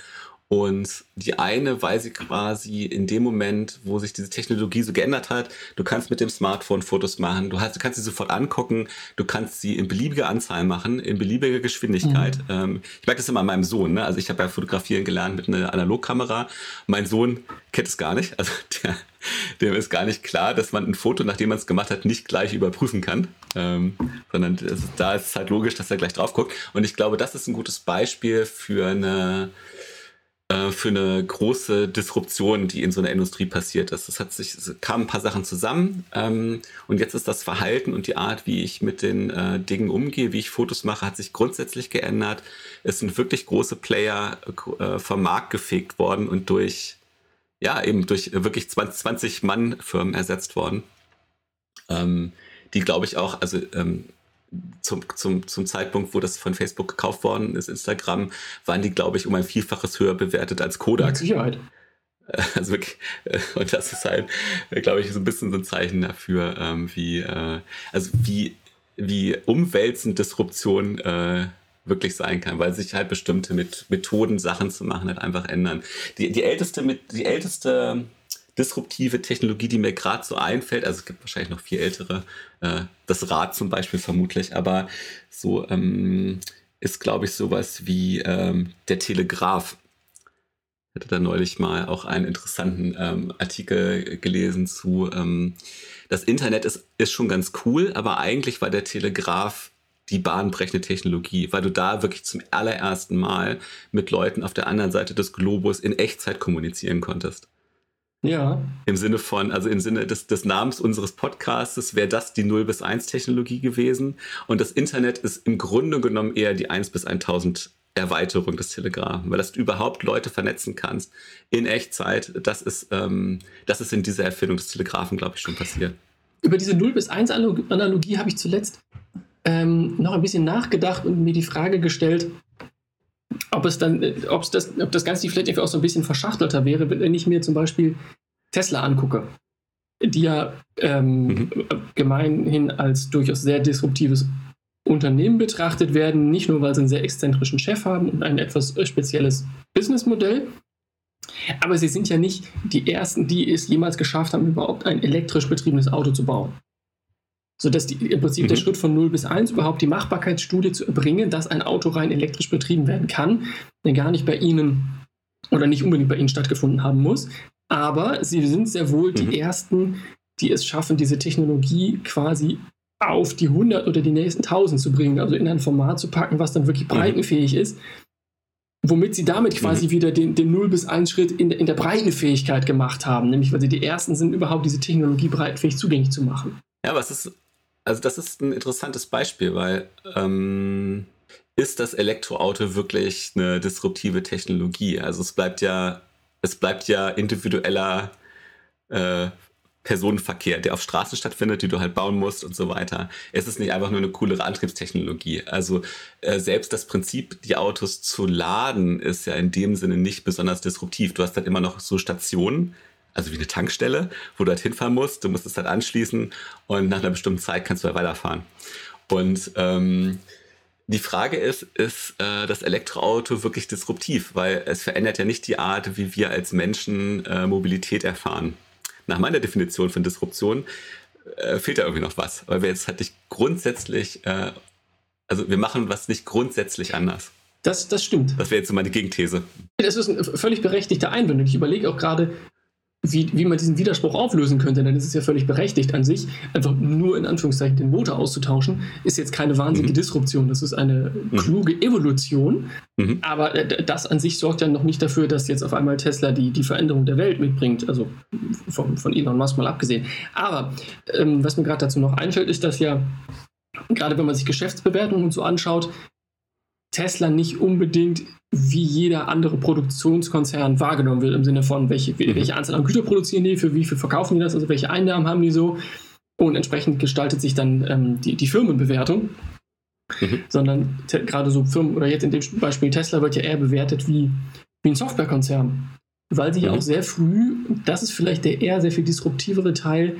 und die eine, weil sie quasi in dem Moment, wo sich diese Technologie so geändert hat, du kannst mit dem Smartphone Fotos machen, du, hast, du kannst sie sofort angucken, du kannst sie in beliebiger Anzahl machen, in beliebiger Geschwindigkeit. Mhm. Ähm, ich merke das immer an meinem Sohn. Ne? Also ich habe ja fotografieren gelernt mit einer Analogkamera. Mein Sohn kennt es gar nicht. Also der, dem ist gar nicht klar, dass man ein Foto, nachdem man es gemacht hat, nicht gleich überprüfen kann. Ähm, sondern ist, da ist es halt logisch, dass er gleich drauf guckt. Und ich glaube, das ist ein gutes Beispiel für eine äh, für eine große Disruption, die in so einer Industrie passiert ist. Es hat sich, es kamen ein paar Sachen zusammen ähm, und jetzt ist das Verhalten und die Art, wie ich mit den äh, Dingen umgehe, wie ich Fotos mache, hat sich grundsätzlich geändert. Es sind wirklich große Player äh, vom Markt gefegt worden und durch, ja, eben durch wirklich 20, Mann Firmen ersetzt worden. Ähm, die glaube ich auch, also ähm, zum, zum, zum Zeitpunkt, wo das von Facebook gekauft worden ist, Instagram, waren die, glaube ich, um ein Vielfaches höher bewertet als Kodak. Mit Sicherheit. Also wirklich, äh, und das ist halt, äh, glaube ich, so ein bisschen so ein Zeichen dafür, ähm, wie, äh, also wie, wie umwälzend Disruption wirklich sein kann, weil sich halt bestimmte Methoden, Sachen zu machen, halt einfach ändern. Die, die älteste, die älteste disruptive Technologie, die mir gerade so einfällt, also es gibt wahrscheinlich noch viel ältere, äh, das Rad zum Beispiel vermutlich, aber so ähm, ist, glaube ich, sowas wie ähm, der Telegraph. Ich hatte da neulich mal auch einen interessanten ähm, Artikel gelesen zu, ähm, das Internet ist, ist schon ganz cool, aber eigentlich war der Telegraph die bahnbrechende Technologie, weil du da wirklich zum allerersten Mal mit Leuten auf der anderen Seite des Globus in Echtzeit kommunizieren konntest. Ja. Im Sinne von, also im Sinne des, des Namens unseres Podcasts wäre das die 0 bis 1 Technologie gewesen. Und das Internet ist im Grunde genommen eher die 1 bis 1000 Erweiterung des Telegram, weil dass du überhaupt Leute vernetzen kannst in Echtzeit, das ist, ähm, das ist in dieser Erfindung des Telegrafen, glaube ich, schon passiert. Über diese 0 bis 1 Analogie habe ich zuletzt ähm, noch ein bisschen nachgedacht und mir die Frage gestellt, ob es dann, ob das, ob das Ganze vielleicht einfach auch so ein bisschen verschachtelter wäre, wenn ich mir zum Beispiel Tesla angucke, die ja ähm, mhm. gemeinhin als durchaus sehr disruptives Unternehmen betrachtet werden, nicht nur weil sie einen sehr exzentrischen Chef haben und ein etwas spezielles Businessmodell, aber sie sind ja nicht die ersten, die es jemals geschafft haben, überhaupt ein elektrisch betriebenes Auto zu bauen sodass die, im Prinzip mhm. der Schritt von 0 bis 1 überhaupt die Machbarkeitsstudie zu erbringen, dass ein Auto rein elektrisch betrieben werden kann, der gar nicht bei Ihnen oder nicht unbedingt bei Ihnen stattgefunden haben muss. Aber Sie sind sehr wohl mhm. die Ersten, die es schaffen, diese Technologie quasi auf die 100 oder die nächsten 1000 zu bringen, also in ein Format zu packen, was dann wirklich mhm. breitenfähig mhm. ist, womit sie damit quasi mhm. wieder den, den 0 bis 1 Schritt in, in der Breitenfähigkeit gemacht haben, nämlich weil sie die Ersten sind, überhaupt diese Technologie breitenfähig zugänglich zu machen. Ja, aber es ist also das ist ein interessantes Beispiel, weil ähm, ist das Elektroauto wirklich eine disruptive Technologie? Also es bleibt ja, es bleibt ja individueller äh, Personenverkehr, der auf Straßen stattfindet, die du halt bauen musst und so weiter. Es ist nicht einfach nur eine coolere Antriebstechnologie. Also äh, selbst das Prinzip, die Autos zu laden, ist ja in dem Sinne nicht besonders disruptiv. Du hast halt immer noch so Stationen, also wie eine Tankstelle, wo du halt hinfahren musst. Du musst es halt anschließen und nach einer bestimmten Zeit kannst du halt weiterfahren. Und ähm, die Frage ist, ist äh, das Elektroauto wirklich disruptiv? Weil es verändert ja nicht die Art, wie wir als Menschen äh, Mobilität erfahren. Nach meiner Definition von Disruption äh, fehlt da irgendwie noch was, weil wir jetzt halt nicht grundsätzlich, äh, also wir machen was nicht grundsätzlich anders. Das, das stimmt. Das wäre jetzt so meine Gegenthese. Das ist ein völlig berechtigter Einwand. Ich überlege auch gerade, wie, wie man diesen Widerspruch auflösen könnte, dann ist es ja völlig berechtigt an sich, einfach nur in Anführungszeichen den Motor auszutauschen, ist jetzt keine wahnsinnige mhm. Disruption, das ist eine mhm. kluge Evolution, mhm. aber äh, das an sich sorgt ja noch nicht dafür, dass jetzt auf einmal Tesla die, die Veränderung der Welt mitbringt, also von, von Elon Musk mal abgesehen. Aber ähm, was mir gerade dazu noch einfällt, ist, dass ja gerade wenn man sich Geschäftsbewertungen und so anschaut, Tesla nicht unbedingt wie jeder andere Produktionskonzern wahrgenommen wird, im Sinne von, welche, mhm. welche Anzahl an Güter produzieren die, für wie viel verkaufen die das, also welche Einnahmen haben die so. Und entsprechend gestaltet sich dann ähm, die, die Firmenbewertung. Mhm. Sondern gerade so Firmen, oder jetzt in dem Beispiel Tesla wird ja eher bewertet wie, wie ein Softwarekonzern. Weil sie ja mhm. auch sehr früh, das ist vielleicht der eher sehr viel disruptivere Teil,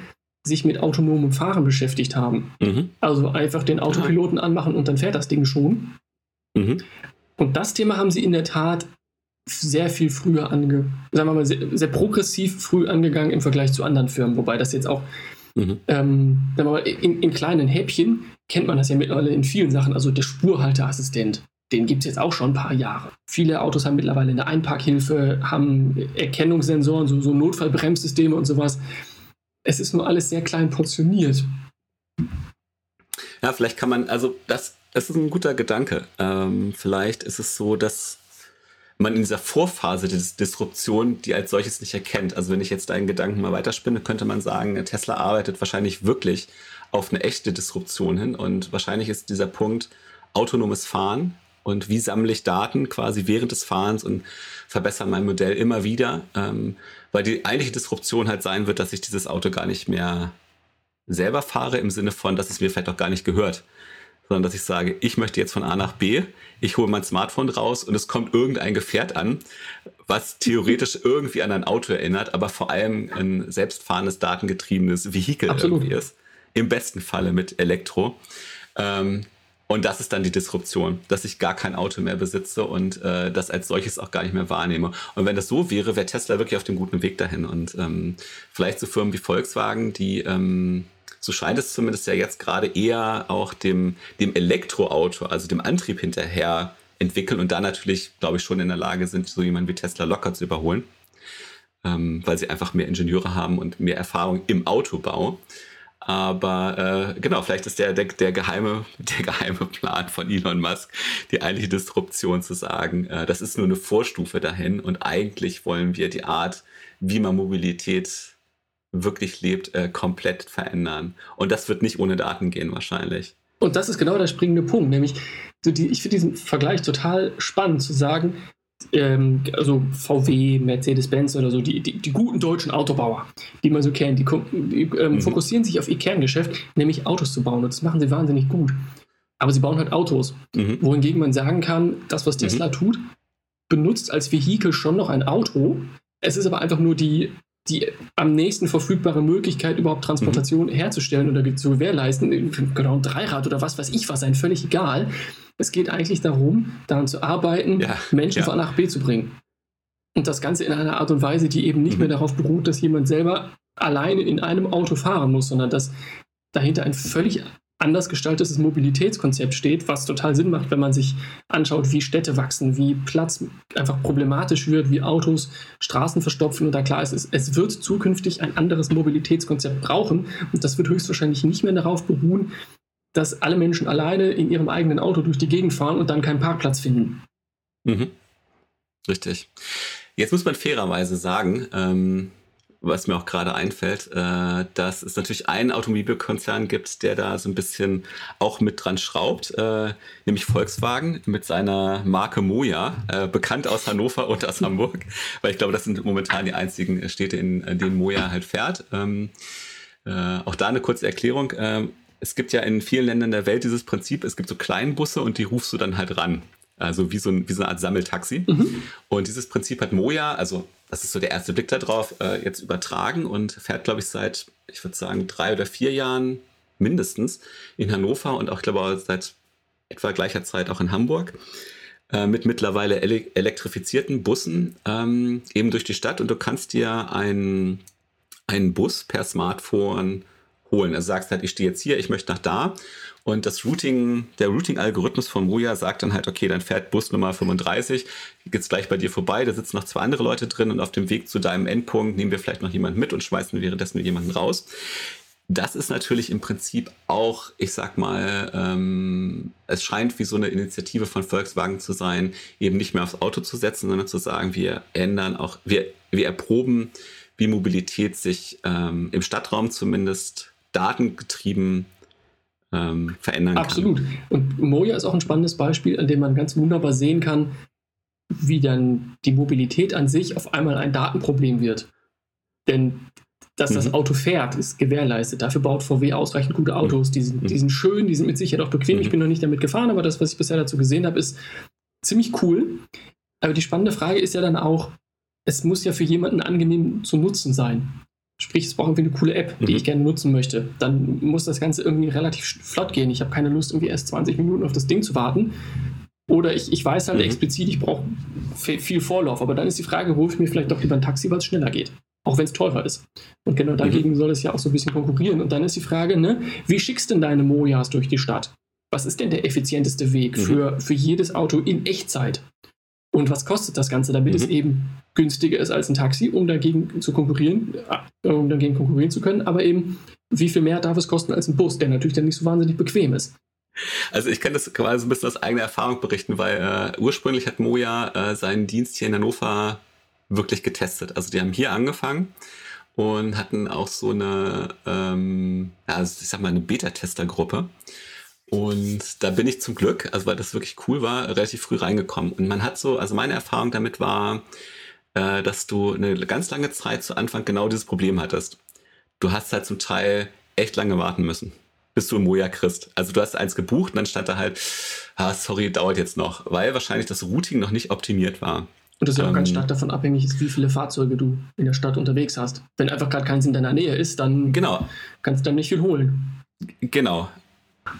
sich mit autonomem Fahren beschäftigt haben. Mhm. Also einfach den Autopiloten anmachen und dann fährt das Ding schon. Mhm. Und das Thema haben sie in der Tat sehr viel früher ange, sagen wir mal, sehr, sehr progressiv früh angegangen im Vergleich zu anderen Firmen, wobei das jetzt auch mhm. ähm, sagen wir mal, in, in, kleinen Häppchen kennt man das ja mittlerweile in vielen Sachen. Also der Spurhalteassistent, den gibt es jetzt auch schon ein paar Jahre. Viele Autos haben mittlerweile eine Einparkhilfe, haben Erkennungssensoren, so, so Notfallbremssysteme und sowas. Es ist nur alles sehr klein portioniert. Ja, vielleicht kann man, also das das ist ein guter Gedanke. Ähm, vielleicht ist es so, dass man in dieser Vorphase der Disruption die als solches nicht erkennt. Also wenn ich jetzt deinen Gedanken mal weiterspinne, könnte man sagen, Tesla arbeitet wahrscheinlich wirklich auf eine echte Disruption hin und wahrscheinlich ist dieser Punkt autonomes Fahren und wie sammle ich Daten quasi während des Fahrens und verbessere mein Modell immer wieder, ähm, weil die eigentliche Disruption halt sein wird, dass ich dieses Auto gar nicht mehr selber fahre im Sinne von, dass es mir vielleicht auch gar nicht gehört sondern dass ich sage, ich möchte jetzt von A nach B, ich hole mein Smartphone raus und es kommt irgendein Gefährt an, was theoretisch irgendwie an ein Auto erinnert, aber vor allem ein selbstfahrendes, datengetriebenes Vehikel Absolut. irgendwie ist. Im besten Falle mit Elektro. Ähm, und das ist dann die Disruption, dass ich gar kein Auto mehr besitze und äh, das als solches auch gar nicht mehr wahrnehme. Und wenn das so wäre, wäre Tesla wirklich auf dem guten Weg dahin. Und ähm, vielleicht so Firmen wie Volkswagen, die, ähm, so scheint es zumindest ja jetzt gerade eher auch dem, dem Elektroauto, also dem Antrieb hinterher entwickeln und da natürlich, glaube ich, schon in der Lage sind, so jemanden wie Tesla locker zu überholen, ähm, weil sie einfach mehr Ingenieure haben und mehr Erfahrung im Autobau. Aber äh, genau, vielleicht ist der, der, der, geheime, der geheime Plan von Elon Musk, die eigentliche Disruption zu sagen, äh, das ist nur eine Vorstufe dahin und eigentlich wollen wir die Art, wie man Mobilität wirklich lebt, äh, komplett verändern. Und das wird nicht ohne Daten gehen wahrscheinlich. Und das ist genau der springende Punkt, nämlich so die, ich finde diesen Vergleich total spannend zu sagen, ähm, also VW, Mercedes-Benz oder so, die, die, die, guten deutschen Autobauer, die man so kennt, die, die ähm, mhm. fokussieren sich auf ihr Kerngeschäft, nämlich Autos zu bauen. Und das machen sie wahnsinnig gut. Aber sie bauen halt Autos. Mhm. Wohingegen man sagen kann, das, was Tesla mhm. tut, benutzt als Vehikel schon noch ein Auto. Es ist aber einfach nur die, die am nächsten verfügbare Möglichkeit, überhaupt Transportation mhm. herzustellen oder zu gewährleisten. Genau ein Dreirad oder was weiß ich was sein, völlig egal. Es geht eigentlich darum, daran zu arbeiten, ja, Menschen ja. von A nach B zu bringen. Und das Ganze in einer Art und Weise, die eben nicht mhm. mehr darauf beruht, dass jemand selber alleine in einem Auto fahren muss, sondern dass dahinter ein völlig anders gestaltetes Mobilitätskonzept steht, was total Sinn macht, wenn man sich anschaut, wie Städte wachsen, wie Platz einfach problematisch wird, wie Autos Straßen verstopfen. Und da klar ist, es, wird zukünftig ein anderes Mobilitätskonzept brauchen. Und das wird höchstwahrscheinlich nicht mehr darauf beruhen, dass alle Menschen alleine in ihrem eigenen Auto durch die Gegend fahren und dann keinen Parkplatz finden. Mhm. Richtig. Jetzt muss man fairerweise sagen, ähm, was mir auch gerade einfällt, äh, dass es natürlich einen Automobilkonzern gibt, der da so ein bisschen auch mit dran schraubt, äh, nämlich Volkswagen mit seiner Marke Moja, äh, bekannt aus Hannover und aus Hamburg, weil ich glaube, das sind momentan die einzigen Städte, in, in denen Moja halt fährt. Ähm, äh, auch da eine kurze Erklärung. Ähm, es gibt ja in vielen Ländern der Welt dieses Prinzip, es gibt so Kleinbusse und die rufst du dann halt ran. Also wie so, ein, wie so eine Art Sammeltaxi. Mhm. Und dieses Prinzip hat Moja, also das ist so der erste Blick darauf, äh, jetzt übertragen und fährt, glaube ich, seit, ich würde sagen, drei oder vier Jahren mindestens in Hannover und auch, glaube ich, seit etwa gleicher Zeit auch in Hamburg äh, mit mittlerweile ele elektrifizierten Bussen ähm, eben durch die Stadt und du kannst dir einen, einen Bus per Smartphone holen. Also sagst halt, ich stehe jetzt hier, ich möchte nach da. Und das Routing, der Routing-Algorithmus von Moja sagt dann halt, okay, dann fährt Bus Nummer 35, geht's gleich bei dir vorbei, da sitzen noch zwei andere Leute drin und auf dem Weg zu deinem Endpunkt nehmen wir vielleicht noch jemanden mit und schmeißen währenddessen jemanden raus. Das ist natürlich im Prinzip auch, ich sag mal, ähm, es scheint wie so eine Initiative von Volkswagen zu sein, eben nicht mehr aufs Auto zu setzen, sondern zu sagen, wir ändern auch, wir, wir erproben, wie Mobilität sich ähm, im Stadtraum zumindest datengetrieben ähm, verändern Absolut. kann. Absolut. Und Moja ist auch ein spannendes Beispiel, an dem man ganz wunderbar sehen kann, wie dann die Mobilität an sich auf einmal ein Datenproblem wird. Denn dass mhm. das Auto fährt, ist gewährleistet. Dafür baut VW ausreichend gute Autos. Die sind, mhm. die sind schön, die sind mit Sicherheit auch bequem. Mhm. Ich bin noch nicht damit gefahren, aber das, was ich bisher dazu gesehen habe, ist ziemlich cool. Aber die spannende Frage ist ja dann auch, es muss ja für jemanden angenehm zu nutzen sein. Sprich, es braucht irgendwie eine coole App, die mhm. ich gerne nutzen möchte. Dann muss das Ganze irgendwie relativ flott gehen. Ich habe keine Lust, irgendwie erst 20 Minuten auf das Ding zu warten. Oder ich, ich weiß halt mhm. explizit, ich brauche viel Vorlauf. Aber dann ist die Frage, hole ich mir vielleicht doch lieber ein Taxi, weil es schneller geht. Auch wenn es teurer ist. Und genau mhm. dagegen mhm. soll es ja auch so ein bisschen konkurrieren. Und dann ist die Frage, ne, wie schickst denn deine Mojas durch die Stadt? Was ist denn der effizienteste Weg mhm. für, für jedes Auto in Echtzeit? Und was kostet das Ganze, damit mhm. es eben günstiger ist als ein Taxi, um dagegen zu konkurrieren, äh, um dagegen konkurrieren zu können, aber eben, wie viel mehr darf es kosten als ein Bus, der natürlich dann nicht so wahnsinnig bequem ist. Also ich kann das quasi ein bisschen aus eigener Erfahrung berichten, weil äh, ursprünglich hat Moja äh, seinen Dienst hier in Hannover wirklich getestet. Also die haben hier angefangen und hatten auch so eine, ähm, also ich sag mal, eine Beta-Tester-Gruppe. Und da bin ich zum Glück, also weil das wirklich cool war, relativ früh reingekommen. Und man hat so, also meine Erfahrung damit war, äh, dass du eine ganz lange Zeit zu Anfang genau dieses Problem hattest. Du hast halt zum Teil echt lange warten müssen, bis du ein Moja kriegst. Also du hast eins gebucht und dann stand da halt, ah, sorry, dauert jetzt noch, weil wahrscheinlich das Routing noch nicht optimiert war. Und das ja auch ähm, ganz stark davon abhängig ist, wie viele Fahrzeuge du in der Stadt unterwegs hast. Wenn einfach gerade keins in deiner Nähe ist, dann genau. kannst du dann nicht viel holen. Genau.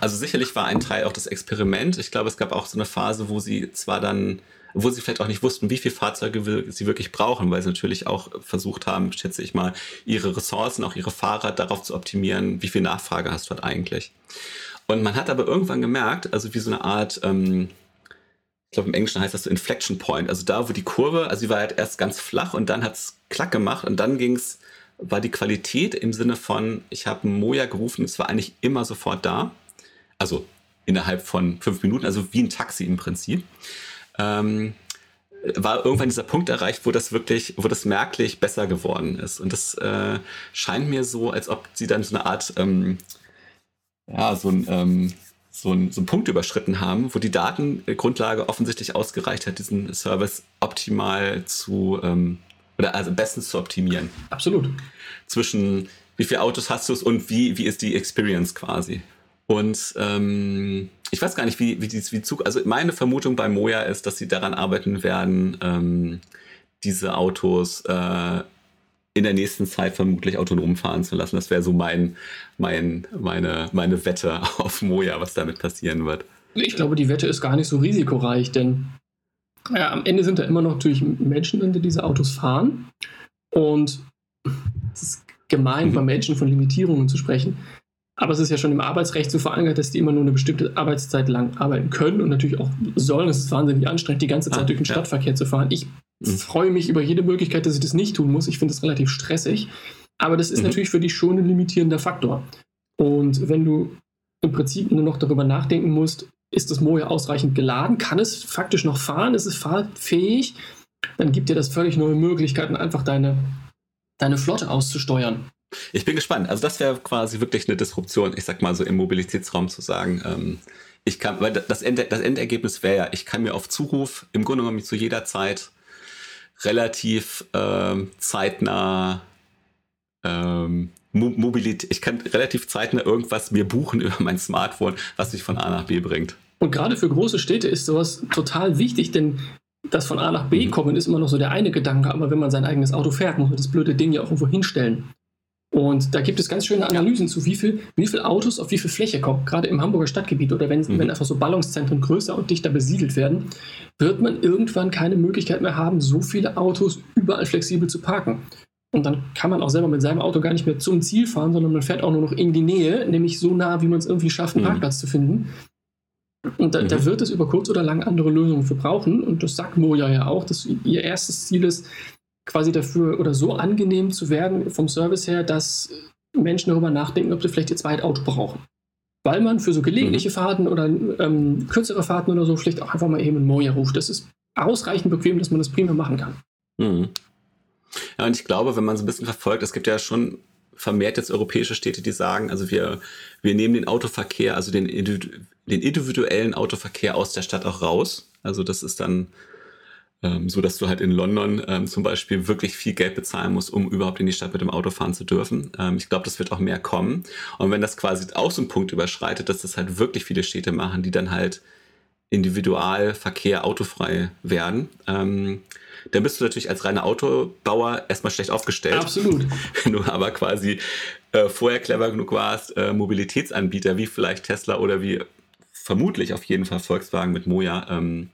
Also sicherlich war ein Teil auch das Experiment. Ich glaube, es gab auch so eine Phase, wo sie zwar dann, wo sie vielleicht auch nicht wussten, wie viele Fahrzeuge sie wirklich brauchen, weil sie natürlich auch versucht haben, schätze ich mal, ihre Ressourcen, auch ihre Fahrer darauf zu optimieren, wie viel Nachfrage hast du halt eigentlich. Und man hat aber irgendwann gemerkt, also wie so eine Art, ähm, ich glaube im Englischen heißt das so Inflection Point, also da, wo die Kurve, also sie war halt erst ganz flach und dann hat es klack gemacht und dann ging es, war die Qualität im Sinne von, ich habe Moja gerufen, es war eigentlich immer sofort da also innerhalb von fünf Minuten, also wie ein Taxi im Prinzip, ähm, war irgendwann dieser Punkt erreicht, wo das wirklich, wo das merklich besser geworden ist. Und das äh, scheint mir so, als ob sie dann so eine Art, ähm, ja, so ein, ähm, so, ein, so einen Punkt überschritten haben, wo die Datengrundlage offensichtlich ausgereicht hat, diesen Service optimal zu, ähm, oder also bestens zu optimieren. Absolut. Zwischen wie viele Autos hast du und wie, wie ist die Experience quasi? Und ähm, ich weiß gar nicht, wie, wie, die, wie Zug. Also meine Vermutung bei Moja ist, dass sie daran arbeiten werden, ähm, diese Autos äh, in der nächsten Zeit vermutlich autonom fahren zu lassen. Das wäre so mein, mein, meine, meine Wette auf Moja, was damit passieren wird. Ich glaube, die Wette ist gar nicht so risikoreich, denn ja, am Ende sind da immer noch natürlich Menschen, die diese Autos fahren. Und es ist gemein, mhm. bei Menschen von Limitierungen zu sprechen. Aber es ist ja schon im Arbeitsrecht so verankert, dass die immer nur eine bestimmte Arbeitszeit lang arbeiten können und natürlich auch sollen. Es ist wahnsinnig anstrengend, die ganze Zeit ah, durch den ja. Stadtverkehr zu fahren. Ich mhm. freue mich über jede Möglichkeit, dass ich das nicht tun muss. Ich finde das relativ stressig. Aber das ist mhm. natürlich für dich schon ein limitierender Faktor. Und wenn du im Prinzip nur noch darüber nachdenken musst, ist das Moja ausreichend geladen? Kann es faktisch noch fahren? Ist es fahrfähig? Dann gibt dir das völlig neue Möglichkeiten, einfach deine, deine Flotte auszusteuern. Ich bin gespannt. Also das wäre quasi wirklich eine Disruption, ich sag mal so im Mobilitätsraum zu sagen. Ähm, ich kann, weil das, Ende, das Endergebnis wäre ja, ich kann mir auf Zuruf im Grunde genommen zu jeder Zeit relativ ähm, zeitnah ähm, Mobilität, ich kann relativ zeitnah irgendwas mir buchen über mein Smartphone, was mich von A nach B bringt. Und gerade für große Städte ist sowas total wichtig, denn das von A nach B mhm. kommen ist immer noch so der eine Gedanke, aber wenn man sein eigenes Auto fährt, muss man das blöde Ding ja auch irgendwo hinstellen. Und da gibt es ganz schöne Analysen zu, wie viel, wie viel Autos auf wie viel Fläche kommen. Gerade im Hamburger Stadtgebiet oder wenn, mhm. wenn einfach so Ballungszentren größer und dichter besiedelt werden, wird man irgendwann keine Möglichkeit mehr haben, so viele Autos überall flexibel zu parken. Und dann kann man auch selber mit seinem Auto gar nicht mehr zum Ziel fahren, sondern man fährt auch nur noch in die Nähe, nämlich so nah, wie man es irgendwie schafft, einen mhm. Parkplatz zu finden. Und da, mhm. da, wird es über kurz oder lang andere Lösungen für brauchen. Und das sagt Moja ja auch, dass ihr erstes Ziel ist, quasi dafür oder so angenehm zu werden vom Service her, dass Menschen darüber nachdenken, ob sie vielleicht ihr zweites Auto brauchen. Weil man für so gelegentliche mhm. Fahrten oder ähm, kürzere Fahrten oder so vielleicht auch einfach mal eben ein Moja ruft. Das ist ausreichend bequem, dass man das prima machen kann. Mhm. Ja, und ich glaube, wenn man so ein bisschen verfolgt, es gibt ja schon vermehrt jetzt europäische Städte, die sagen, also wir, wir nehmen den Autoverkehr, also den, den individuellen Autoverkehr aus der Stadt auch raus. Also das ist dann ähm, so dass du halt in London ähm, zum Beispiel wirklich viel Geld bezahlen musst, um überhaupt in die Stadt mit dem Auto fahren zu dürfen. Ähm, ich glaube, das wird auch mehr kommen. Und wenn das quasi auch so einen Punkt überschreitet, dass das halt wirklich viele Städte machen, die dann halt Individualverkehr autofrei werden, ähm, dann bist du natürlich als reiner Autobauer erstmal schlecht aufgestellt. Absolut. Wenn du aber quasi äh, vorher clever genug warst, äh, Mobilitätsanbieter wie vielleicht Tesla oder wie vermutlich auf jeden Fall Volkswagen mit Moja ähm,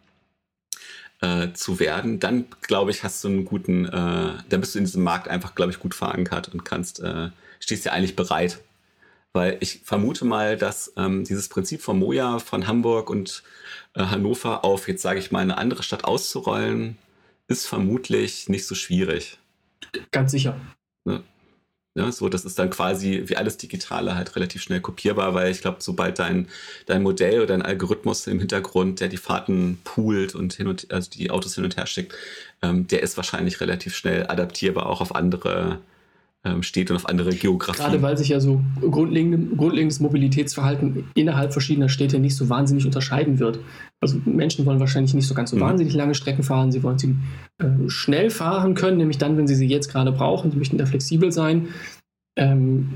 äh, zu werden, dann glaube ich, hast du einen guten, äh, dann bist du in diesem Markt einfach, glaube ich, gut verankert und kannst, äh, stehst ja eigentlich bereit. Weil ich vermute mal, dass ähm, dieses Prinzip von Moja, von Hamburg und äh, Hannover auf, jetzt sage ich mal, eine andere Stadt auszurollen, ist vermutlich nicht so schwierig. Ganz sicher. Ne? Ja, so, das ist dann quasi wie alles Digitale halt relativ schnell kopierbar, weil ich glaube, sobald dein, dein Modell oder dein Algorithmus im Hintergrund, der die Fahrten poolt und hin und also die Autos hin und her schickt, ähm, der ist wahrscheinlich relativ schnell adaptierbar auch auf andere steht und auf andere Geografien. Gerade weil sich ja so grundlegende, grundlegendes Mobilitätsverhalten innerhalb verschiedener Städte nicht so wahnsinnig unterscheiden wird. Also Menschen wollen wahrscheinlich nicht so ganz so mhm. wahnsinnig lange Strecken fahren, sie wollen sie äh, schnell fahren können, nämlich dann, wenn sie sie jetzt gerade brauchen, sie möchten da flexibel sein. Ähm,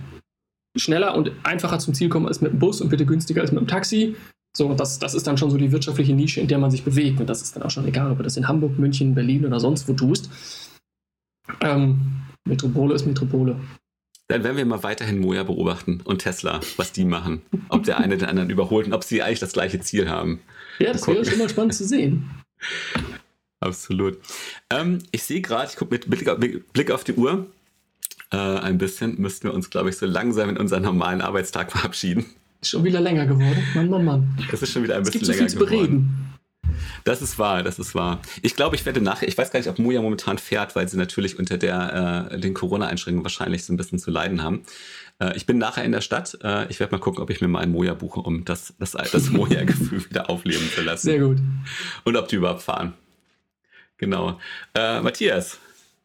schneller und einfacher zum Ziel kommen als mit dem Bus und bitte günstiger als mit dem Taxi. So, das, das ist dann schon so die wirtschaftliche Nische, in der man sich bewegt. Und das ist dann auch schon egal, ob du das in Hamburg, München, Berlin oder sonst wo tust. Ähm, Metropole ist Metropole. Dann werden wir mal weiterhin Moja beobachten und Tesla, was die machen. Ob der eine den anderen überholt und ob sie eigentlich das gleiche Ziel haben. Ja, das wäre schon mal spannend zu sehen. Absolut. Ähm, ich sehe gerade, ich gucke mit Blick auf, Blick auf die Uhr, äh, ein bisschen müssten wir uns, glaube ich, so langsam in unseren normalen Arbeitstag verabschieden. Schon wieder länger geworden. Mann, Mann, Mann. Es ist schon wieder ein bisschen länger geworden. Es gibt so viel zu bereden. Das ist wahr, das ist wahr. Ich glaube, ich werde nachher, ich weiß gar nicht, ob Moja momentan fährt, weil sie natürlich unter der, äh, den Corona-Einschränkungen wahrscheinlich so ein bisschen zu leiden haben. Äh, ich bin nachher in der Stadt. Äh, ich werde mal gucken, ob ich mir mal ein Moja buche, um das, das, das Moja-Gefühl wieder aufleben zu lassen. Sehr gut. Und ob die überhaupt fahren. Genau. Äh, Matthias,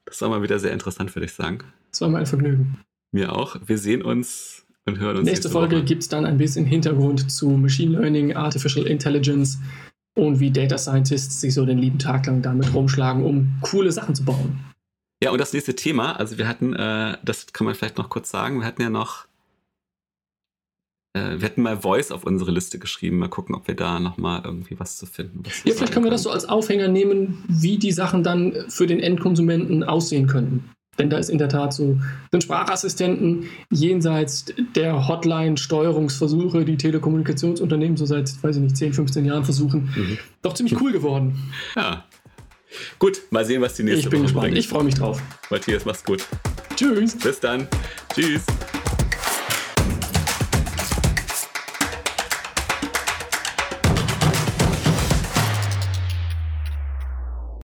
das war mal wieder sehr interessant, würde ich sagen. Das war mal ein Vergnügen. Mir auch. Wir sehen uns und hören uns. Nächste, nächste Folge gibt es dann ein bisschen Hintergrund zu Machine Learning, Artificial Intelligence und wie Data Scientists sich so den lieben Tag lang damit rumschlagen, um coole Sachen zu bauen. Ja, und das nächste Thema, also wir hatten, äh, das kann man vielleicht noch kurz sagen, wir hatten ja noch, äh, wir hatten mal Voice auf unsere Liste geschrieben, mal gucken, ob wir da nochmal irgendwie was zu finden. Was ja, vielleicht können wir das so als Aufhänger nehmen, wie die Sachen dann für den Endkonsumenten aussehen könnten. Denn da ist in der Tat so, sind Sprachassistenten jenseits der Hotline-Steuerungsversuche, die Telekommunikationsunternehmen so seit, weiß ich nicht, 10, 15 Jahren versuchen, mhm. doch ziemlich cool geworden. Ja. Gut, mal sehen, was die nächste Ich bin Woche gespannt. Bringt. Ich freue mich drauf. Matthias, mach's gut. Tschüss. Bis dann. Tschüss.